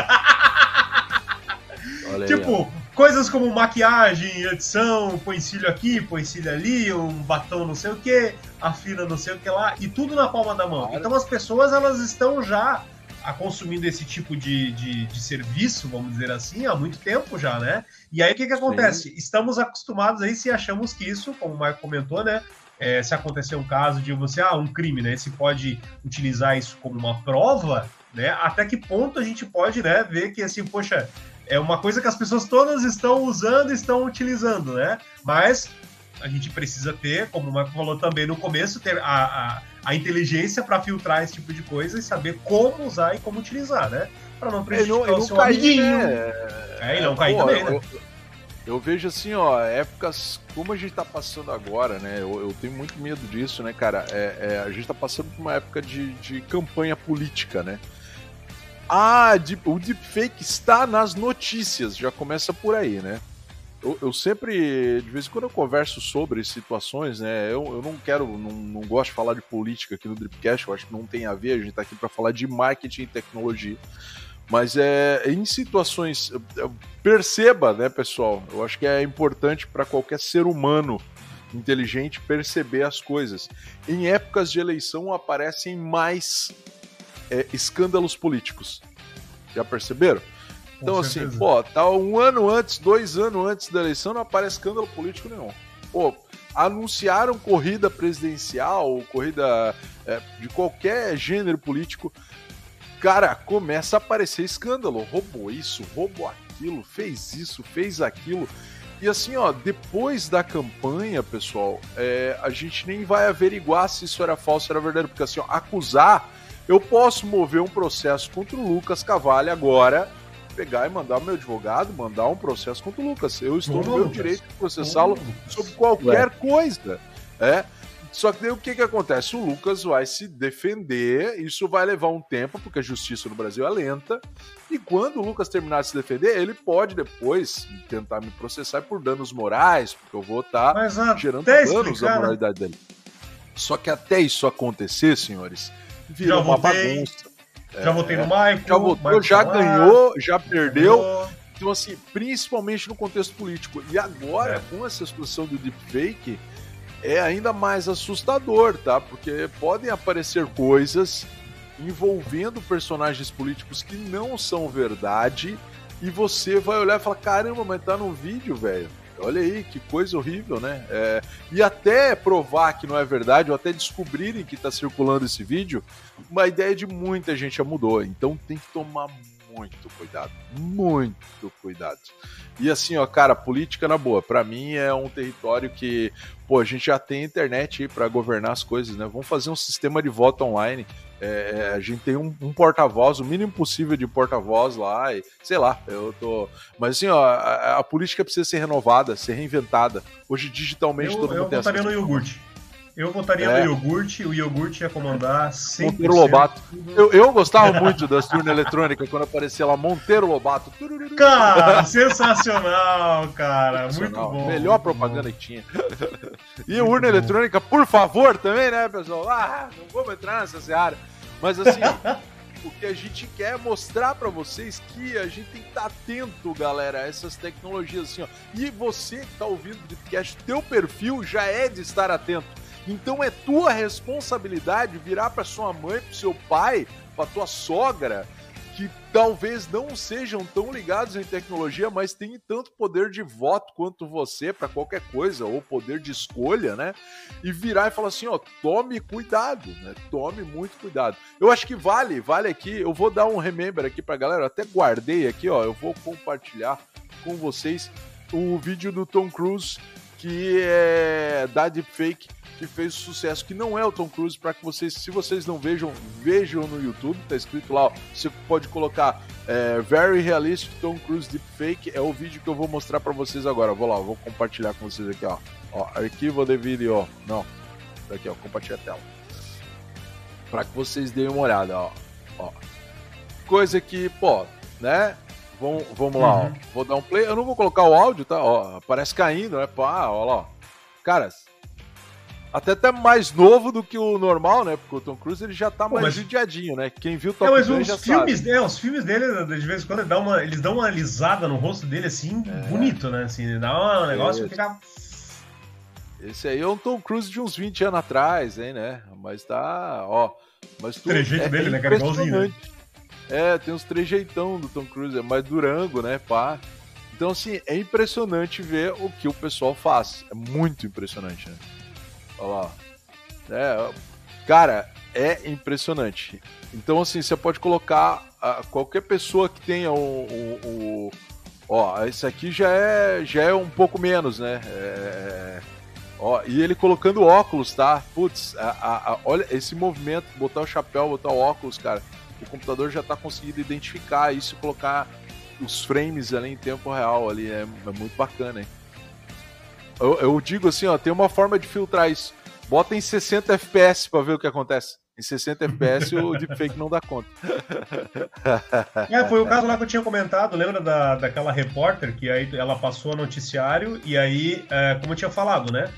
tipo, Coisas como maquiagem, edição, põe cílio aqui, põe cílio ali, um batom não sei o que, afina não sei o que lá, e tudo na palma da mão. Então as pessoas elas estão já a consumindo esse tipo de, de, de, serviço, vamos dizer assim, há muito tempo já, né? E aí o que, que acontece? Sim. Estamos acostumados aí se achamos que isso, como o Marco comentou, né? É, se acontecer um caso de você, ah, um crime, né? Se pode utilizar isso como uma prova, né? Até que ponto a gente pode, né, ver que assim, poxa, é uma coisa que as pessoas todas estão usando e estão utilizando, né? Mas a gente precisa ter, como o Marco falou também no começo, ter a, a, a inteligência para filtrar esse tipo de coisa e saber como usar e como utilizar, né? Para não prejudicar não, o seu cair, amiguinho. Né? É, e não cair também, eu, né? Eu, eu, vejo assim, ó, épocas como a gente tá passando agora, né? Eu, eu tenho muito medo disso, né, cara? É, é, a gente tá passando por uma época de, de campanha política, né? Ah, o deepfake está nas notícias, já começa por aí, né? Eu, eu, sempre, de vez em quando eu converso sobre situações, né? Eu, eu não quero, não, não gosto de falar de política aqui no Dripcast, eu acho que não tem a ver, a gente está aqui para falar de marketing e tecnologia. Mas é em situações. Perceba, né, pessoal? Eu acho que é importante para qualquer ser humano inteligente perceber as coisas. Em épocas de eleição aparecem mais é, escândalos políticos. Já perceberam? Então, assim, pô, tá um ano antes, dois anos antes da eleição, não aparece escândalo político nenhum. Pô, anunciaram corrida presidencial, corrida é, de qualquer gênero político. Cara, começa a aparecer escândalo. Roubou isso, roubou aquilo, fez isso, fez aquilo. E assim, ó, depois da campanha, pessoal, é, a gente nem vai averiguar se isso era falso ou era verdadeiro, porque assim, ó, acusar eu posso mover um processo contra o Lucas Cavalli agora, pegar e mandar o meu advogado, mandar um processo contra o Lucas. Eu estou no meu direito de processá-lo sobre qualquer Ué. coisa. É? Só que daí o que, que acontece? O Lucas vai se defender, isso vai levar um tempo, porque a justiça no Brasil é lenta. E quando o Lucas terminar de se defender, ele pode depois tentar me processar por danos morais, porque eu vou estar tá gerando danos à moralidade dele. Só que até isso acontecer, senhores, vira uma bagunça. Já é, votei no Michael. Já votou, já ganhou, já perdeu. Ganhou. Então, assim, principalmente no contexto político. E agora, é. com essa exposição do deepfake, é ainda mais assustador, tá? Porque podem aparecer coisas envolvendo personagens políticos que não são verdade e você vai olhar e falar: caramba, mas tá no vídeo, velho. Olha aí, que coisa horrível, né? É, e até provar que não é verdade, ou até descobrirem que está circulando esse vídeo, uma ideia de muita gente já mudou. Então tem que tomar muito cuidado, muito cuidado. E assim, ó, cara, política na boa, para mim é um território que, pô, a gente já tem internet aí para governar as coisas, né? Vamos fazer um sistema de voto online. É, é a gente tem um, um porta-voz, o mínimo possível de porta-voz lá, e sei lá, eu tô. Mas assim, ó, a, a, política precisa ser renovada, ser reinventada. Hoje, digitalmente, eu, todo mundo eu tem Eu no iogurte. Eu votaria é. no iogurte, o iogurte ia comandar sempre. Monteiro Lobato. Eu, eu gostava muito das turnas eletrônicas quando aparecia lá Monteiro Lobato. Cara, sensacional, cara. Sensacional. Muito bom. Melhor propaganda que tinha. (laughs) E muito urna bom. eletrônica, por favor, também, né, pessoal? Ah, não vamos entrar nessa seara. Mas assim. (laughs) o que a gente quer é mostrar para vocês que a gente tem que estar tá atento, galera, a essas tecnologias assim, ó. E você que tá ouvindo o podcast, teu perfil já é de estar atento. Então é tua responsabilidade virar para sua mãe, para seu pai, para tua sogra, que talvez não sejam tão ligados em tecnologia, mas têm tanto poder de voto quanto você para qualquer coisa, ou poder de escolha, né? E virar e falar assim, ó, tome cuidado, né? Tome muito cuidado. Eu acho que vale, vale aqui, eu vou dar um remember aqui pra galera, eu até guardei aqui, ó, eu vou compartilhar com vocês o vídeo do Tom Cruise que é da deepfake que fez sucesso, que não é o Tom Cruise, para que vocês, se vocês não vejam, vejam no YouTube, tá escrito lá, ó, você pode colocar é, Very Realistic Tom Cruise Deepfake, é o vídeo que eu vou mostrar para vocês agora. Vou lá, vou compartilhar com vocês aqui, ó. ó arquivo de vídeo. Não, aqui, ó, compartilha a tela. Para que vocês deem uma olhada, ó. ó. Coisa que, pô, né? Vamos, vamos lá, ó. Uhum. Vou dar um play. Eu não vou colocar o áudio, tá? Ó, parece caindo, né? Pá, ó lá, ó. Caras, até até mais novo do que o normal, né? Porque o Tom Cruise ele já tá Pô, mais mas... judiadinho, né? Quem viu Top é, mas os já filmes, sabe. É, os filmes dele, de vez em quando, dá uma, eles dão uma alisada no rosto dele, assim, é. bonito, né? Assim, dá um negócio que fica... Esse aí é um Tom Cruise de uns 20 anos atrás, hein, né? Mas tá, ó... Mas tu, o trejeito é, dele, né? Cara, igualzinho, né? É, tem uns trejeitão do Tom Cruise, é mais durango, né, pá. Então, assim, é impressionante ver o que o pessoal faz. É muito impressionante, né? Olha lá. É, cara, é impressionante. Então, assim, você pode colocar uh, qualquer pessoa que tenha o, o, o, Ó, esse aqui já é, já é um pouco menos, né? É, ó, e ele colocando óculos, tá? Putz, a, a, a, olha esse movimento, botar o chapéu, botar o óculos, cara o computador já está conseguindo identificar isso e colocar os frames ali em tempo real ali. É, é muito bacana, hein? Eu, eu, digo assim, ó, tem uma forma de filtrar isso. Bota em 60 FPS para ver o que acontece. Em 60 FPS o (laughs) deepfake não dá conta. É, foi o caso lá que eu tinha comentado, lembra da, daquela repórter que aí ela passou a noticiário e aí, é, como eu tinha falado, né?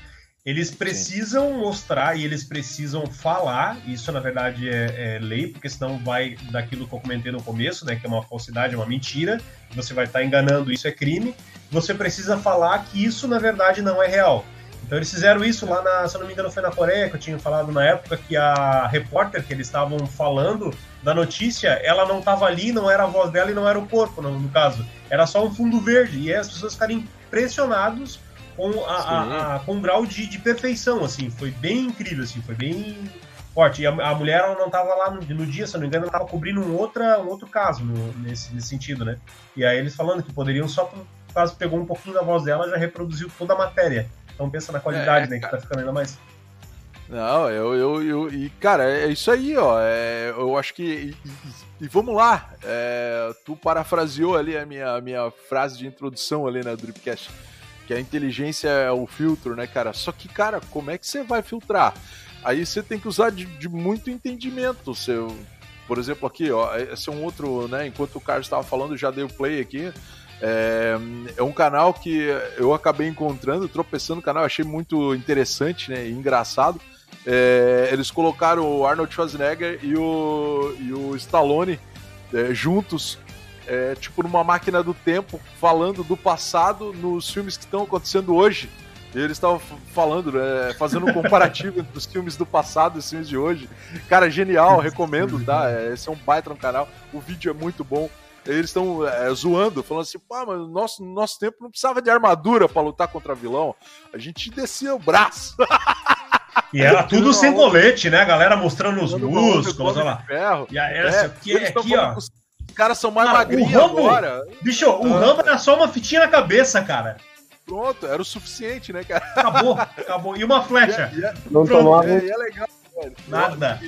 Eles precisam Sim. mostrar e eles precisam falar, isso na verdade é, é, lei, porque senão vai daquilo que eu comentei no começo, né, que é uma falsidade, é uma mentira, você vai estar tá enganando, isso é crime. Você precisa falar que isso na verdade não é real. Então eles fizeram isso lá na, se eu não me engano, foi na Coreia, que eu tinha falado na época que a repórter que eles estavam falando da notícia, ela não estava ali, não era a voz dela e não era o corpo, no, no caso. Era só um fundo verde. E as pessoas ficaram impressionados com, a, a, a, com um grau de, de perfeição, assim, foi bem incrível, assim, foi bem forte. E a, mulher ela não estava lá no, no, dia, se eu não me engano, ela estava cobrindo um, outra, um outro caso no, nesse, nesse sentido, né? E aí eles falando que poderiam só, por pegou um pouquinho da voz dela, já reproduziu toda a matéria. Então pensa na qualidade, é, né, que tá ficando ainda mais. Não, eu, eu, eu, e cara, é isso aí, ó. É, eu acho que. E, e, e vamos lá, é, tu parafraseou ali a minha, a minha frase de introdução ali na Dripcast. Que a inteligência é o filtro, né, cara? Só que, cara, como é que você vai filtrar? Aí você tem que usar de, de muito entendimento. Seu, por exemplo, aqui, ó, esse é um outro, né? Enquanto o Carlos estava falando, já dei o play aqui. É, é, um canal que eu acabei encontrando, tropeçando no canal, achei muito interessante né, e engraçado. É, eles colocaram o Arnold Schwarzenegger e o, e o Stallone é, juntos, é, tipo numa máquina do tempo, falando do passado nos filmes que estão acontecendo hoje. E eles estavam falando, né, fazendo um comparativo (laughs) entre os filmes do passado e os filmes de hoje. Cara, genial, recomendo, tá? Esse é um baita no canal. O vídeo é muito bom eles estão é, zoando, falando assim, pá, mas no nosso, no nosso tempo não precisava de armadura para lutar contra vilão. A gente descia o braço. (laughs) E era tudo sem colete, né? A galera mostrando os músculos, olha lá. Ferro. E aí, é, aqui, aqui ó. Os caras são mais magrinhos agora. Bicho, o ah. Rambo era só uma fitinha na cabeça, cara. Pronto, era o suficiente, né, cara? Acabou, acabou. E uma flecha. E é, não tomava. É, é legal, velho. Nada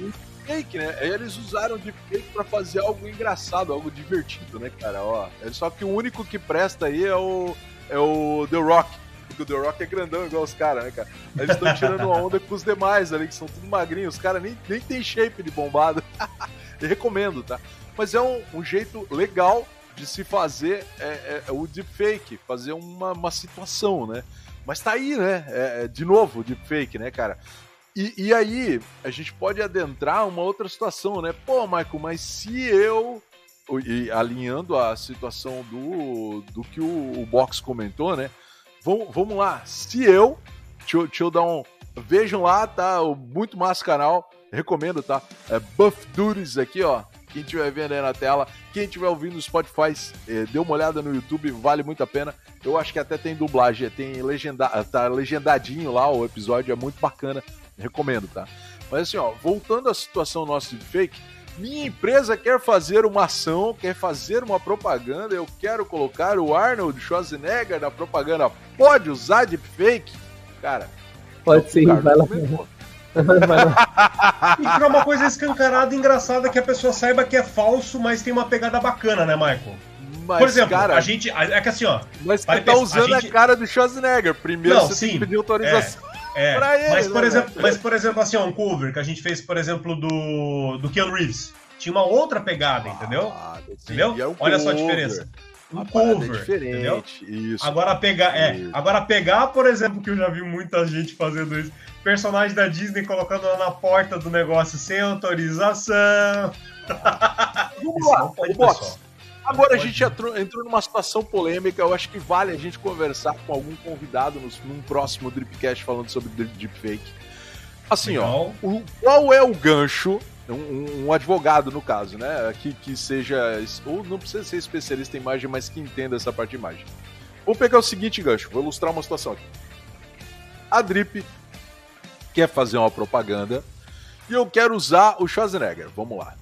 fake, né? Eles usaram de fake pra fazer algo engraçado, algo divertido, né, cara? Ó, é só que o único que presta aí é o, é o The Rock. Porque o The Rock é grandão igual os caras, né, cara? Eles estão tirando uma (laughs) onda com os demais ali, que são tudo magrinhos. Os caras nem, nem tem shape de bombado. (laughs) recomendo, tá? Mas é um, um jeito legal de se fazer é, é, é o deepfake, fazer uma, uma situação, né? Mas tá aí, né? É, é de novo, deepfake, né, cara? E, e, aí, a gente pode adentrar uma outra situação, né? Pô, Michael, mas se eu. E alinhando a situação do, do que o, o Box comentou, né? Vamos, vamos lá. Se eu. Deixa, eu. deixa eu dar um. Vejam lá, tá? Muito massa canal. Recomendo, tá? É Buff Duties aqui, ó. Quem estiver vendo aí na tela, quem estiver ouvindo no Spotify, é, dê uma olhada no YouTube, vale muito a pena. Eu acho que até tem dublagem, tem legenda, tá legendadinho lá o episódio, é muito bacana. Recomendo, tá? Mas assim, ó, voltando à situação nossa de fake, minha empresa quer fazer uma ação, quer fazer uma propaganda, eu quero colocar o Arnold Schwarzenegger na propaganda. Pode usar deepfake? Cara, pode sim, vai lá. E pra uma coisa escancarada e engraçada que a pessoa saiba que é falso, mas tem uma pegada bacana, né, Michael? Mas, Por exemplo, cara, a gente. É que assim, ó. Mas tá usando a, gente... a, cara do Schwarzenegger. Primeiro não, você sim, tem que pedir autorização. É. É, ele, mas, por né, exemplo, mas, por exemplo, assim, um cover que a gente fez, por exemplo, do, do Keanu Reeves. Tinha uma outra pegada, entendeu? Ah, entendeu? É Olha só a diferença. Um cover, é entendeu? Isso. Agora pegar, é, agora pegar, por exemplo, que eu já vi muita gente fazendo isso, personagem da Disney colocando lá na porta do negócio sem autorização. (laughs) Vamos lá. Agora a gente entrou, entrou numa situação polêmica, eu acho que vale a gente conversar com algum convidado nos, num próximo Dripcast falando sobre deepfake. Assim, Legal. ó, o, qual é o gancho um, um, advogado, no caso, né? Que, que seja. Ou não precisa ser especialista em imagem, mas que entenda essa parte de imagem. Vou pegar o seguinte gancho, vou ilustrar uma situação aqui. A Drip quer fazer uma propaganda e eu quero usar o Schwarzenegger. Vamos lá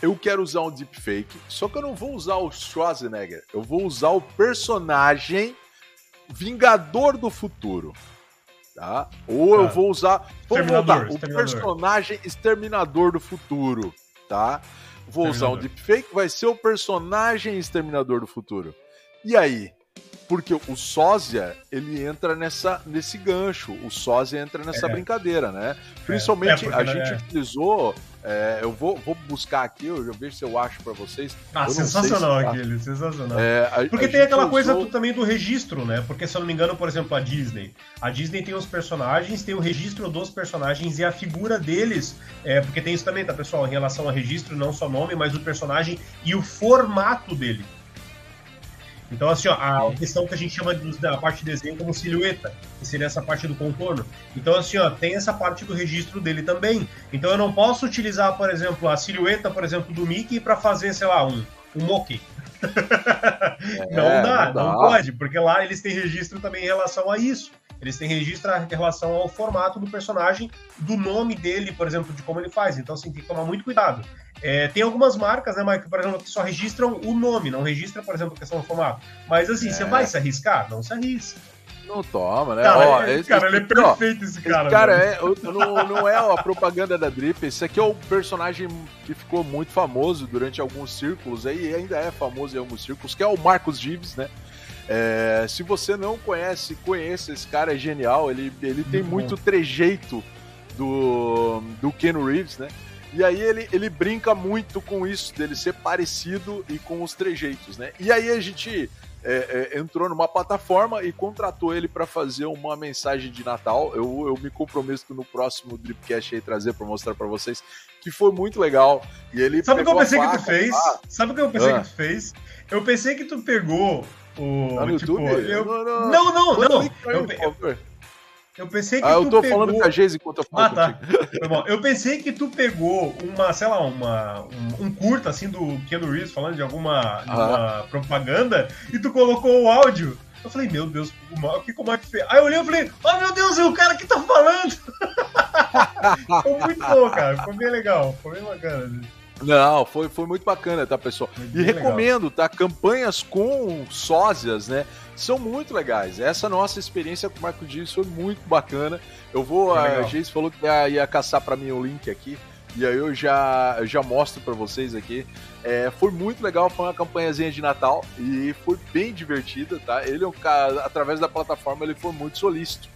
eu quero usar um deepfake, só que eu não vou usar o Schwarzenegger, eu vou usar o personagem Vingador do Futuro. Tá? Ou eu ah. vou usar vamos voltar, o personagem Exterminador do Futuro. Tá? Vou usar um deepfake, vai ser o personagem Exterminador do Futuro. E aí? Porque o sósia, ele entra nessa, nesse gancho. O sósia entra nessa é. brincadeira, né? É. Principalmente, é. a gente é. utilizou é, eu vou, vou buscar aqui, eu já vejo se eu acho para vocês. Ah, sensacional se tá. aquele, sensacional. É, a, Porque a tem aquela usou... coisa também do registro, né? Porque se eu não me engano, por exemplo, a Disney. A Disney tem os personagens, tem o registro dos personagens e a figura deles. É, porque tem isso também, tá, pessoal? Em relação a registro, não só nome, mas o personagem e o formato dele. Então, assim, ó, a questão que a gente chama da parte de desenho como silhueta, que seria essa parte do contorno. Então, assim, ó, tem essa parte do registro dele também. Então, eu não posso utilizar, por exemplo, a silhueta, por exemplo, do Mickey para fazer, sei lá, um, um Moki. (laughs) É, não, dá, não dá, não pode, porque lá eles têm registro também em relação a isso. Eles têm registro em relação ao formato do personagem, do nome dele, por exemplo, de como ele faz. Então, assim, tem que tomar muito cuidado. É, tem algumas marcas, né, Mike, por exemplo, que só registram o nome, não registra, por exemplo, a questão do formato. Mas assim, é. você vai se arriscar? Não se arrisca. Não toma, né? Cara, ó, ele, esse, cara, ele é esse aqui, ó, perfeito esse cara. Esse cara é, não, não é a propaganda da Drip, esse aqui é o personagem que ficou muito famoso durante alguns círculos aí, e ainda é famoso em alguns círculos, que é o Marcos Gives, né? É, se você não conhece, conheça, esse cara é genial, ele, ele tem Muito muito trejeito do, do Ken Reeves, né? E aí ele, ele brinca muito com isso, dele ser parecido e com os trejeitos, né? E aí a gente é, é, entrou numa plataforma e contratou ele para fazer uma mensagem de Natal. Eu, eu me comprometo no próximo Dripcast aí trazer para mostrar para vocês que foi muito legal. E ele Sabe o que eu pensei que tu fez? ah, Sabe o que eu pensei Ah. que tu fez? Eu pensei que tu pegou o. tá no tipo, YouTube? eu... Não, não, Não, não, não. Eu, favor. eu pensei que Ah, eu tu tô pegou... falando com a Geise enquanto eu falo Ah, tá. Foi bom. Eu pensei que tu pegou uma, sei lá, uma, um, um curta assim do Keanu Reeves falando de alguma, de uma propaganda e tu colocou o áudio. Eu falei, meu Deus, o que que o Mark fez? Aí eu olhei e falei, oh meu Deus, é o cara que tá falando! (laughs) Ficou muito bom, cara. Ficou bem legal. Ficou bem bacana. Não, foi, foi muito bacana, tá, pessoal? Foi E bem legal. recomendo, tá? Campanhas com sósias, né? São muito legais. Essa nossa experiência com o Marco Dias foi muito bacana. Eu vou. Foi A. Geis falou que ia, ia caçar pra mim o link aqui. E aí eu já, eu já mostro pra vocês aqui. É, foi muito legal, foi uma campanhazinha de Natal e foi bem divertida, tá? Ele é um cara, através da plataforma, ele foi muito solícito.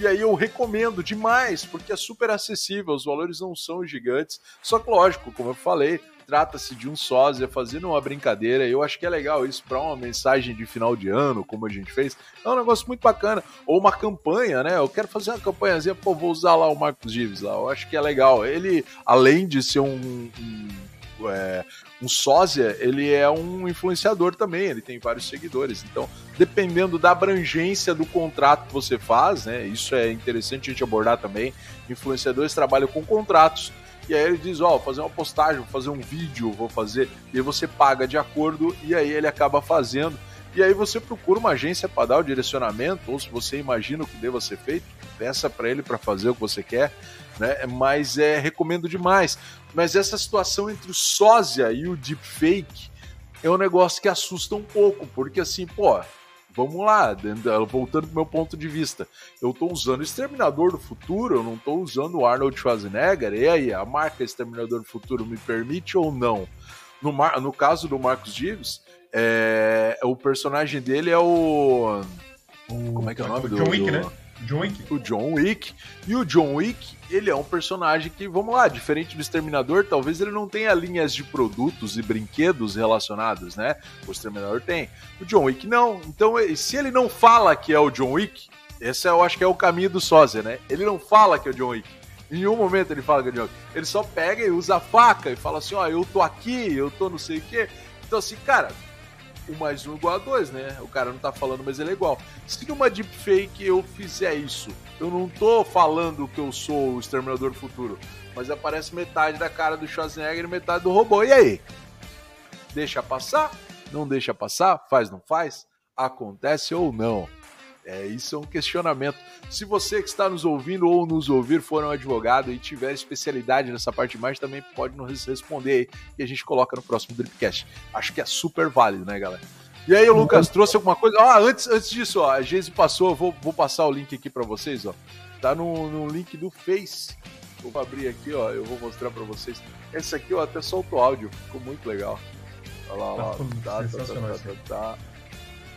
E aí eu recomendo demais, porque é super acessível, os valores não são gigantes. Só que, lógico, como eu falei, trata-se de um sósia fazendo uma brincadeira. Eu acho que é legal isso para uma mensagem de final de ano, como a gente fez. É um negócio muito bacana. Ou uma campanha, né? Eu quero fazer uma campanhazinha, pô, vou usar lá o Marcos Gives lá. Eu acho que é legal. Ele, além de ser um. um é, um sósia, ele é um influenciador também, ele tem vários seguidores. Então, dependendo da abrangência do contrato que você faz, né? Isso é interessante a gente abordar também. Influenciadores trabalham com contratos. E aí ele diz, ó, vou fazer uma postagem, vou fazer um vídeo, vou fazer. E você paga de acordo e aí ele acaba fazendo. E aí você procura uma agência para dar o direcionamento, ou se você imagina o que deva ser feito, peça para ele para fazer o que você quer, né? Mas é recomendo demais. Mas essa situação entre o sósia e o deepfake é um negócio que assusta um pouco, porque assim, pô, vamos lá, voltando pro meu ponto de vista. Eu tô usando o Exterminador do Futuro, eu não tô usando o Arnold Schwarzenegger, e aí, a marca Exterminador do Futuro me permite ou não? No, no caso do Marcos Gives, é, o personagem dele é o. Como é que é o nome do. John Wick, do- né? John Wick. o John Wick. E o John Wick, ele é um personagem que, vamos lá, diferente do Exterminador, talvez ele não tenha linhas de produtos e brinquedos relacionados, né? O Exterminador tem. O John Wick não. Então, se ele não fala que é o John Wick, esse eu acho que é o caminho do sósia, né? Ele não fala que é o John Wick. Em nenhum momento ele fala que é o John Wick. Ele só pega e usa a faca e fala assim, ó, eu tô aqui, eu tô não sei o quê. Então, assim, cara, um mais um igual a dois, né? O cara não tá falando, mas ele é igual. Se numa deepfake eu fizer isso, eu não tô falando que eu sou o Exterminador do Futuro, mas aparece metade da cara do Schwarzenegger e metade do robô. E aí? Deixa passar? Não deixa passar? Faz, não faz? Acontece ou não? É, isso é um questionamento. Se você que está nos ouvindo ou nos ouvir for um advogado e tiver especialidade nessa parte de imagem, também pode nos responder aí e a gente coloca no próximo Dripcast. Acho que é super válido, né, galera? E aí, o Lucas, trouxe alguma coisa? Ah, antes, antes disso, ó, a Geise passou, eu vou, vou passar o link aqui para vocês, ó. Tá no, no link do Face. Vou abrir aqui, ó, eu vou mostrar para vocês. Esse aqui, ó, até solto o áudio, ficou muito legal. Olha lá, olha lá. Tá Tá, tá, tá, tá, tá, tá.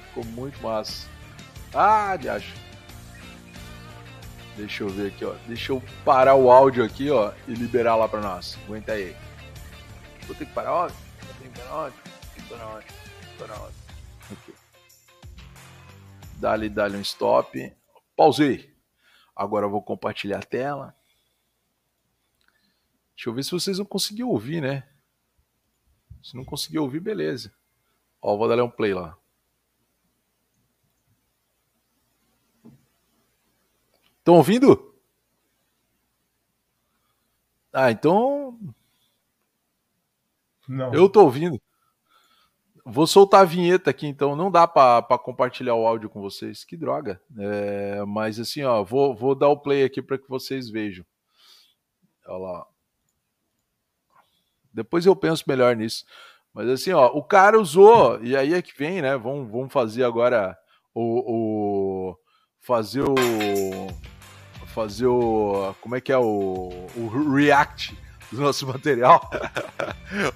Ficou muito massa. Ah, acho. Deixa eu ver aqui, ó. Deixa eu parar o áudio aqui, ó, e liberar lá pra nós. Aguenta aí. Vou ter que parar o áudio? Vou ter que parar o áudio? Tem que parar o áudio. Tem que parar o áudio. Aqui. Dá-lhe, dá-lhe um stop. Pausei. Agora eu vou compartilhar a tela. Deixa eu ver se vocês vão conseguir ouvir, né? Se não conseguir ouvir, beleza. Ó, vou dar um play lá. Estão ouvindo? Ah, então Não. eu tô ouvindo. Vou soltar a vinheta aqui, então não dá pra compartilhar o áudio com vocês. Que droga. É, mas assim, ó, vou, vou dar o play aqui para que vocês vejam. Olha lá. Depois eu penso melhor nisso. Mas assim, ó, o cara usou, e aí é que vem, né? Vamos, vamos fazer agora o, o- fazer o. Fazer o. Como é que é o. O react do nosso material.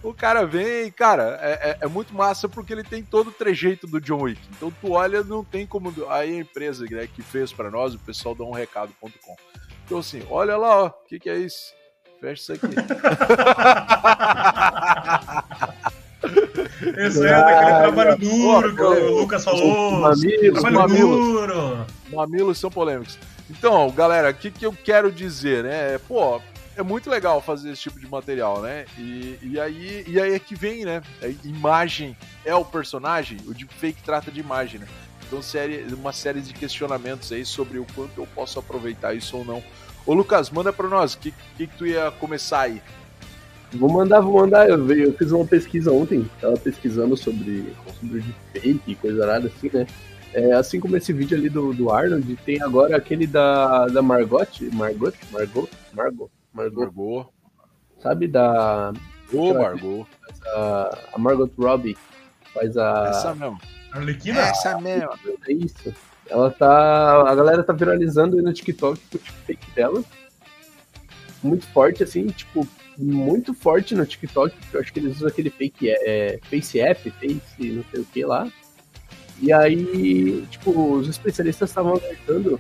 o cara vem, cara, é, é, é, muito massa porque ele tem todo o trejeito do John Wick. Então tu olha, não tem como. Aí a empresa né, que fez para nós, o pessoal dá um recado.com. Então assim, olha lá, ó, o que, que é isso? Fecha isso aqui. (laughs) Esse é daquele trabalho duro que o Lucas falou. Mamilos, trabalho mamilos, duro. Mamilos são polêmicos. Então, galera, o que, que eu quero dizer, né? Pô, é muito legal fazer esse tipo de material, né? E, e, aí, e aí é que vem, né? A imagem é o personagem, o deepfake trata de imagem, né? Então, série, uma série de questionamentos aí sobre o quanto eu posso aproveitar isso ou não. Ô, Lucas, manda para nós, o que, que, que tu ia começar aí? Vou mandar, vou mandar. Eu, eu fiz uma pesquisa ontem, tava pesquisando sobre, sobre deepfake e coisa nada assim, né? É, assim como esse vídeo ali do, do Arnold, tem agora aquele da, da Margot, Margot, Margot, Margot, Margot. Margot. Sabe da. Ô, Margot. A, a Margot Robbie faz a. Essa mesmo. Arlequina? Essa mesmo. É isso. Ela tá. A galera tá viralizando aí no TikTok o fake dela. Muito forte, assim, tipo, muito forte no TikTok. Eu acho que eles usam aquele fake é, Face App, Face, não sei o que lá. E aí, tipo, os especialistas estavam alertando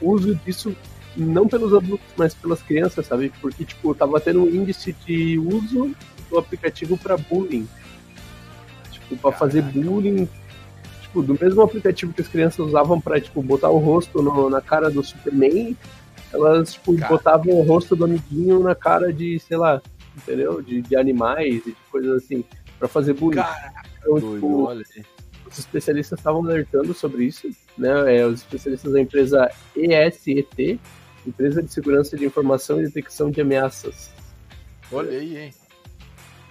o uso disso não pelos adultos, mas pelas crianças, sabe? Porque, tipo, tava tendo um índice de uso do aplicativo para bullying. Tipo, pra fazer bullying, tipo, do mesmo aplicativo que as crianças usavam pra, tipo, botar o rosto no, na cara do Superman, elas, tipo, Cara. botavam o rosto do amiguinho na cara de, sei lá, entendeu? De, de animais e de coisas assim, pra fazer bullying. Caraca, então, tipo, olha os especialistas estavam alertando sobre isso, né? É, os especialistas da empresa ESET, Empresa de Segurança de Informação e Detecção de Ameaças. Olha aí, hein?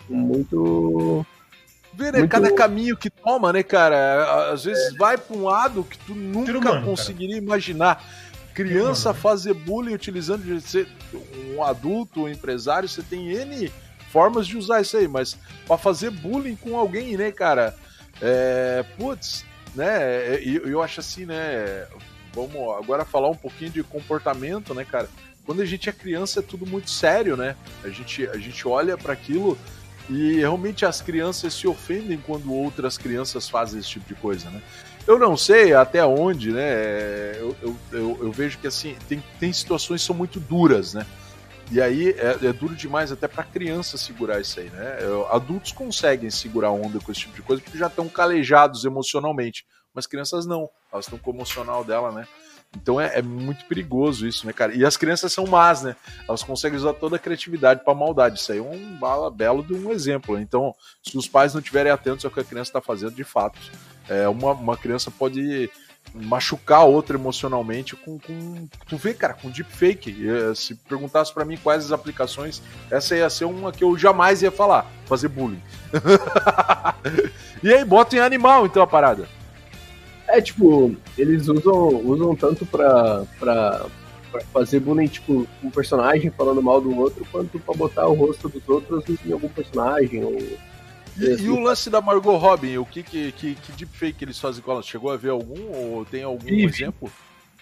Muito. Vê, né? Muito... Cada caminho que toma, né, cara? Às vezes é. vai para um lado que tu nunca humano, conseguiria cara. imaginar. Criança fazer bullying utilizando de um adulto, um empresário, você tem N formas de usar isso aí, mas para fazer bullying com alguém, né, cara? É, putz, né? Eu, eu acho assim, né? vamos agora falar um pouquinho de comportamento, né, cara? Quando a gente é criança é tudo muito sério, né? A gente, a gente olha para aquilo e realmente as crianças se ofendem quando outras crianças fazem esse tipo de coisa, né? Eu não sei até onde, né? Eu, eu, eu, eu vejo que assim tem, tem situações que são muito duras, né? E aí é, é duro demais até para criança segurar isso aí, né? Adultos conseguem segurar onda com esse tipo de coisa porque já estão calejados emocionalmente mas crianças não, elas estão com o emocional dela, né? Então é, é, muito perigoso isso, né, cara? E as crianças são más, né? Elas conseguem usar toda a criatividade para maldade. Isso aí é um bala belo de um exemplo. Então, se os pais não estiverem atentos ao que a criança está fazendo, de fato, é, uma, uma criança pode machucar a outra emocionalmente com, com tu vê, cara, com deepfake. Eh, se perguntasse para mim quais as aplicações, essa ia ser uma que eu jamais ia falar, fazer bullying. (laughs) e aí, bota em animal então a parada. É, tipo, eles usam, usam tanto pra, pra, pra fazer bullying, tipo, um personagem falando mal do outro, quanto pra botar o rosto dos outros em algum personagem. Ou... E, e, o lance da Margot Robin, o que, que, que, que deepfake eles fazem com ela? Chegou a ver algum ou tem algum e, exemplo?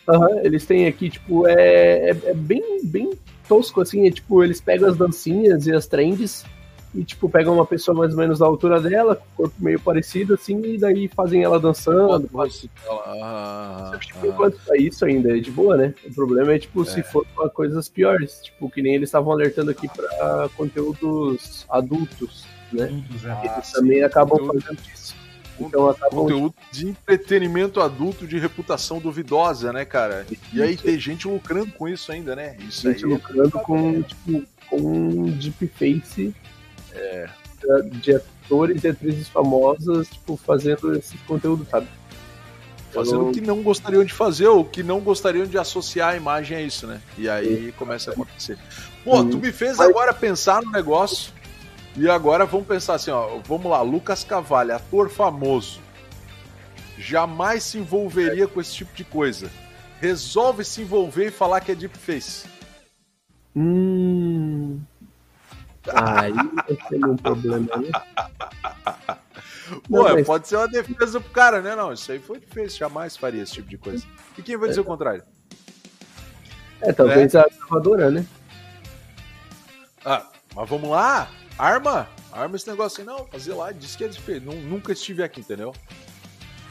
Uhum, eles têm aqui, tipo, é, é, é, bem, bem tosco, assim, é tipo, eles pegam as dancinhas e as trends e, tipo, pegam uma pessoa mais ou menos da altura dela, corpo meio parecido, assim, e daí fazem ela dançando. Faz... Ah, tipo, enquanto tá isso ainda é de boa, né? O problema é, tipo, é. se for pra coisas piores, tipo, que nem eles estavam alertando aqui pra conteúdos adultos, né? É. Eles ah, também sim, acabam conteúdo... fazendo isso. Então, acabam... Conteúdo de entretenimento adulto de reputação duvidosa, né, cara? E aí tem gente lucrando com isso ainda, né? Isso gente aí. lucrando com, tipo, com um deepface é, de atores e atrizes famosas, tipo, fazendo esse conteúdo, sabe? Fazendo o que não gostariam de fazer, ou que não gostariam de associar a imagem a isso, né? E aí começa a acontecer. Pô, tu me fez agora pensar no negócio. E agora vamos pensar assim, ó. Vamos lá, Lucas Cavalli, ator famoso. Jamais se envolveria com esse tipo de coisa. Resolve se envolver e falar que é deepface. Hum. Aí vai ser um problema, né? Pô, mas... pode ser uma defesa pro cara, né? Não, isso aí foi difícil, jamais faria esse tipo de coisa. E quem vai dizer é. o contrário? É, talvez é. a gravadora, né? Ah, mas vamos lá, arma, arma esse negócio aí, não, fazer lá, diz que é difícil, nunca estive aqui, entendeu?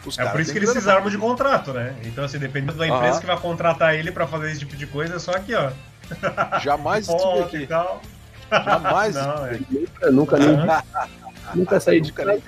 Os é por isso que eles arma de contrato, né? Então, assim, dependendo da empresa ah. que vai contratar ele para fazer esse tipo de coisa, é só aqui, ó. (laughs) Jamais estive aqui. Jamais. (laughs) Não, é. Nunca, nem. nunca saí de casa.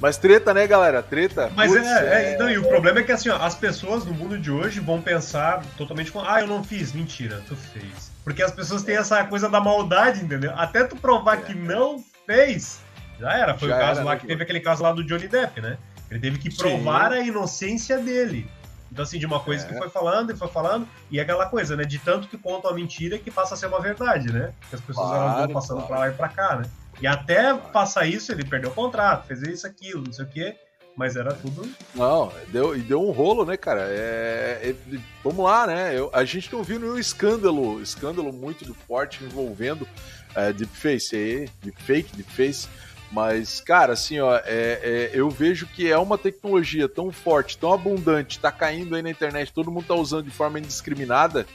Mas treta, né, galera? Treta. Mas Puts, é, é, Não, e o problema é que assim, ó, as pessoas no mundo de hoje vão pensar totalmente com. Ah, eu não fiz. Mentira, tu fez. Porque as pessoas têm essa coisa da maldade, entendeu? Até tu provar é. que não fez, já era. Foi já o caso era, lá né, que teve aquele caso lá do Johnny Depp, né? Ele teve que provar Sim. a inocência dele. Então, assim, de uma coisa é. que foi falando e foi falando, e é aquela coisa, né? De tanto que conta a mentira que passa a ser uma verdade, né? Que as pessoas claro, elas vão passando claro. pra lá e pra cá, né? E até passar isso, ele perdeu o contrato, fez isso, aquilo, não sei o quê. Mas era tudo. Não, deu, e deu um rolo, né, cara? É, é, vamos lá, né? Eu, a gente não viu nenhum escândalo, escândalo muito forte envolvendo é, deepface, deepfake, deepface. Mas, cara, assim, ó, é, é, eu vejo que é uma tecnologia tão forte, tão abundante, tá caindo aí na internet, todo mundo tá usando de forma indiscriminada.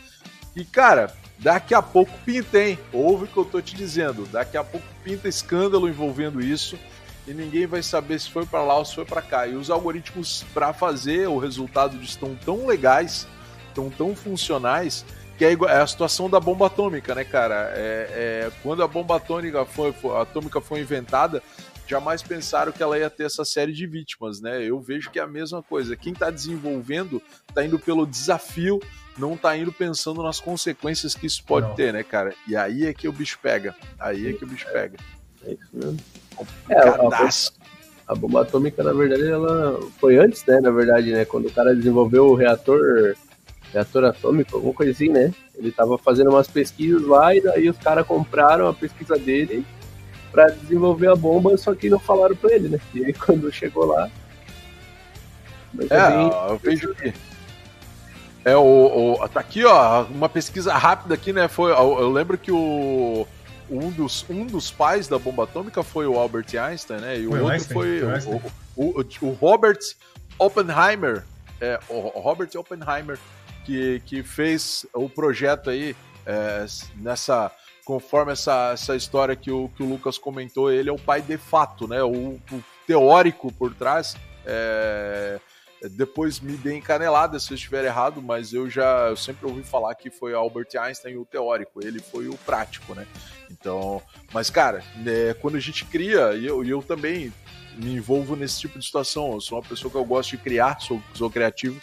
E, cara, daqui a pouco pinta, hein? Ouve o que eu tô te dizendo. Daqui a pouco pinta escândalo envolvendo isso e ninguém vai saber se foi para lá ou se foi para cá. E os algoritmos para fazer o resultado estão tão legais, estão tão funcionais que é, igual, é, a situação da bomba atômica, né, cara? É, é, quando a bomba atômica foi, foi, atômica foi inventada, jamais pensaram que ela ia ter essa série de vítimas, né? Eu vejo que é a mesma coisa. Quem está desenvolvendo está indo pelo desafio, não está indo pensando nas consequências que isso pode não. ter, né, cara? E aí é que o bicho pega. Aí é que o bicho pega. É isso mesmo. É, a, bomba, a bomba atômica, na verdade, ela foi antes, né? Na verdade, né? Quando o cara desenvolveu o reator reator atômico, alguma coisa assim, né? Ele tava fazendo umas pesquisas lá e daí os caras compraram a pesquisa dele para desenvolver a bomba, só que não falaram para ele, né? E aí (laughs) quando chegou lá. É, eu vejo que. É, o, o, tá aqui, ó, uma pesquisa rápida aqui, né? Foi, eu, eu lembro que o, um, dos, um dos pais da bomba atômica foi o Albert Einstein, né? E o foi outro Einstein, foi, o, o, o, Robert Oppenheimer. É, o Robert Oppenheimer que, que fez o projeto aí é, nessa conforme essa, essa história que o, que o Lucas comentou, ele é o pai de fato, né? O, o teórico por trás. É, depois me dê encanelada se eu estiver errado, mas eu já eu sempre ouvi falar que foi Albert Einstein o teórico, ele foi o prático, né? Então, mas cara, né, quando a gente cria, e eu, eu também me envolvo nesse tipo de situação, eu sou uma pessoa que eu gosto de criar, sou, sou criativo,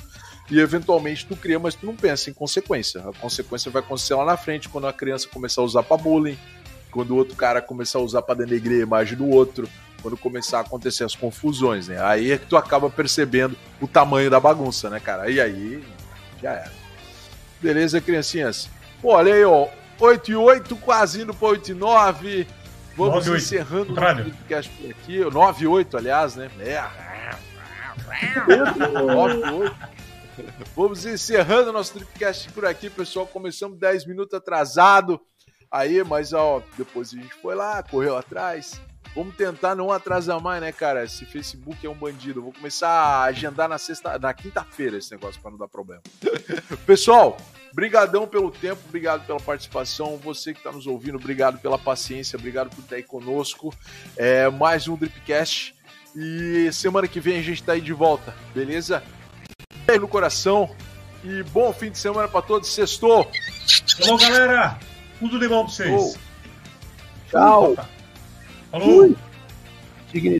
e eventualmente tu cria, mas tu não pensa em consequência. A consequência vai acontecer lá na frente quando a criança começar a usar para bullying, quando o outro cara começar a usar para denegrir a imagem do outro, quando começar a acontecer as confusões, né? Aí é que tu acaba percebendo o tamanho da bagunça, né, cara? E aí já era. Beleza, criancinhas? Pô, olha aí, ó. 8 e 8, quase indo para 8 e 9. Vamos 9, encerrando o podcast por aqui. 9 e 8, aliás, né? É. 9 e 8. Vamos encerrando nosso Tripcast por aqui, pessoal. Começamos 10 minutos atrasado. Aí, mas ó, depois a gente foi lá, correu atrás. Vamos tentar não atrasar mais, né, cara? Esse Facebook é um bandido. vou começar a agendar na sexta, na quinta-feira esse negócio para não dar problema. (laughs) Pessoal, brigadão pelo tempo, obrigado pela participação. Você que está nos ouvindo, obrigado pela paciência, obrigado por estar aí conosco. É mais um Dripcast e semana que vem a gente está aí de volta, beleza? no coração. E bom fim de semana para todos. Sextou. Falou, galera. Tudo de bom pra vocês. Tchau. Falou.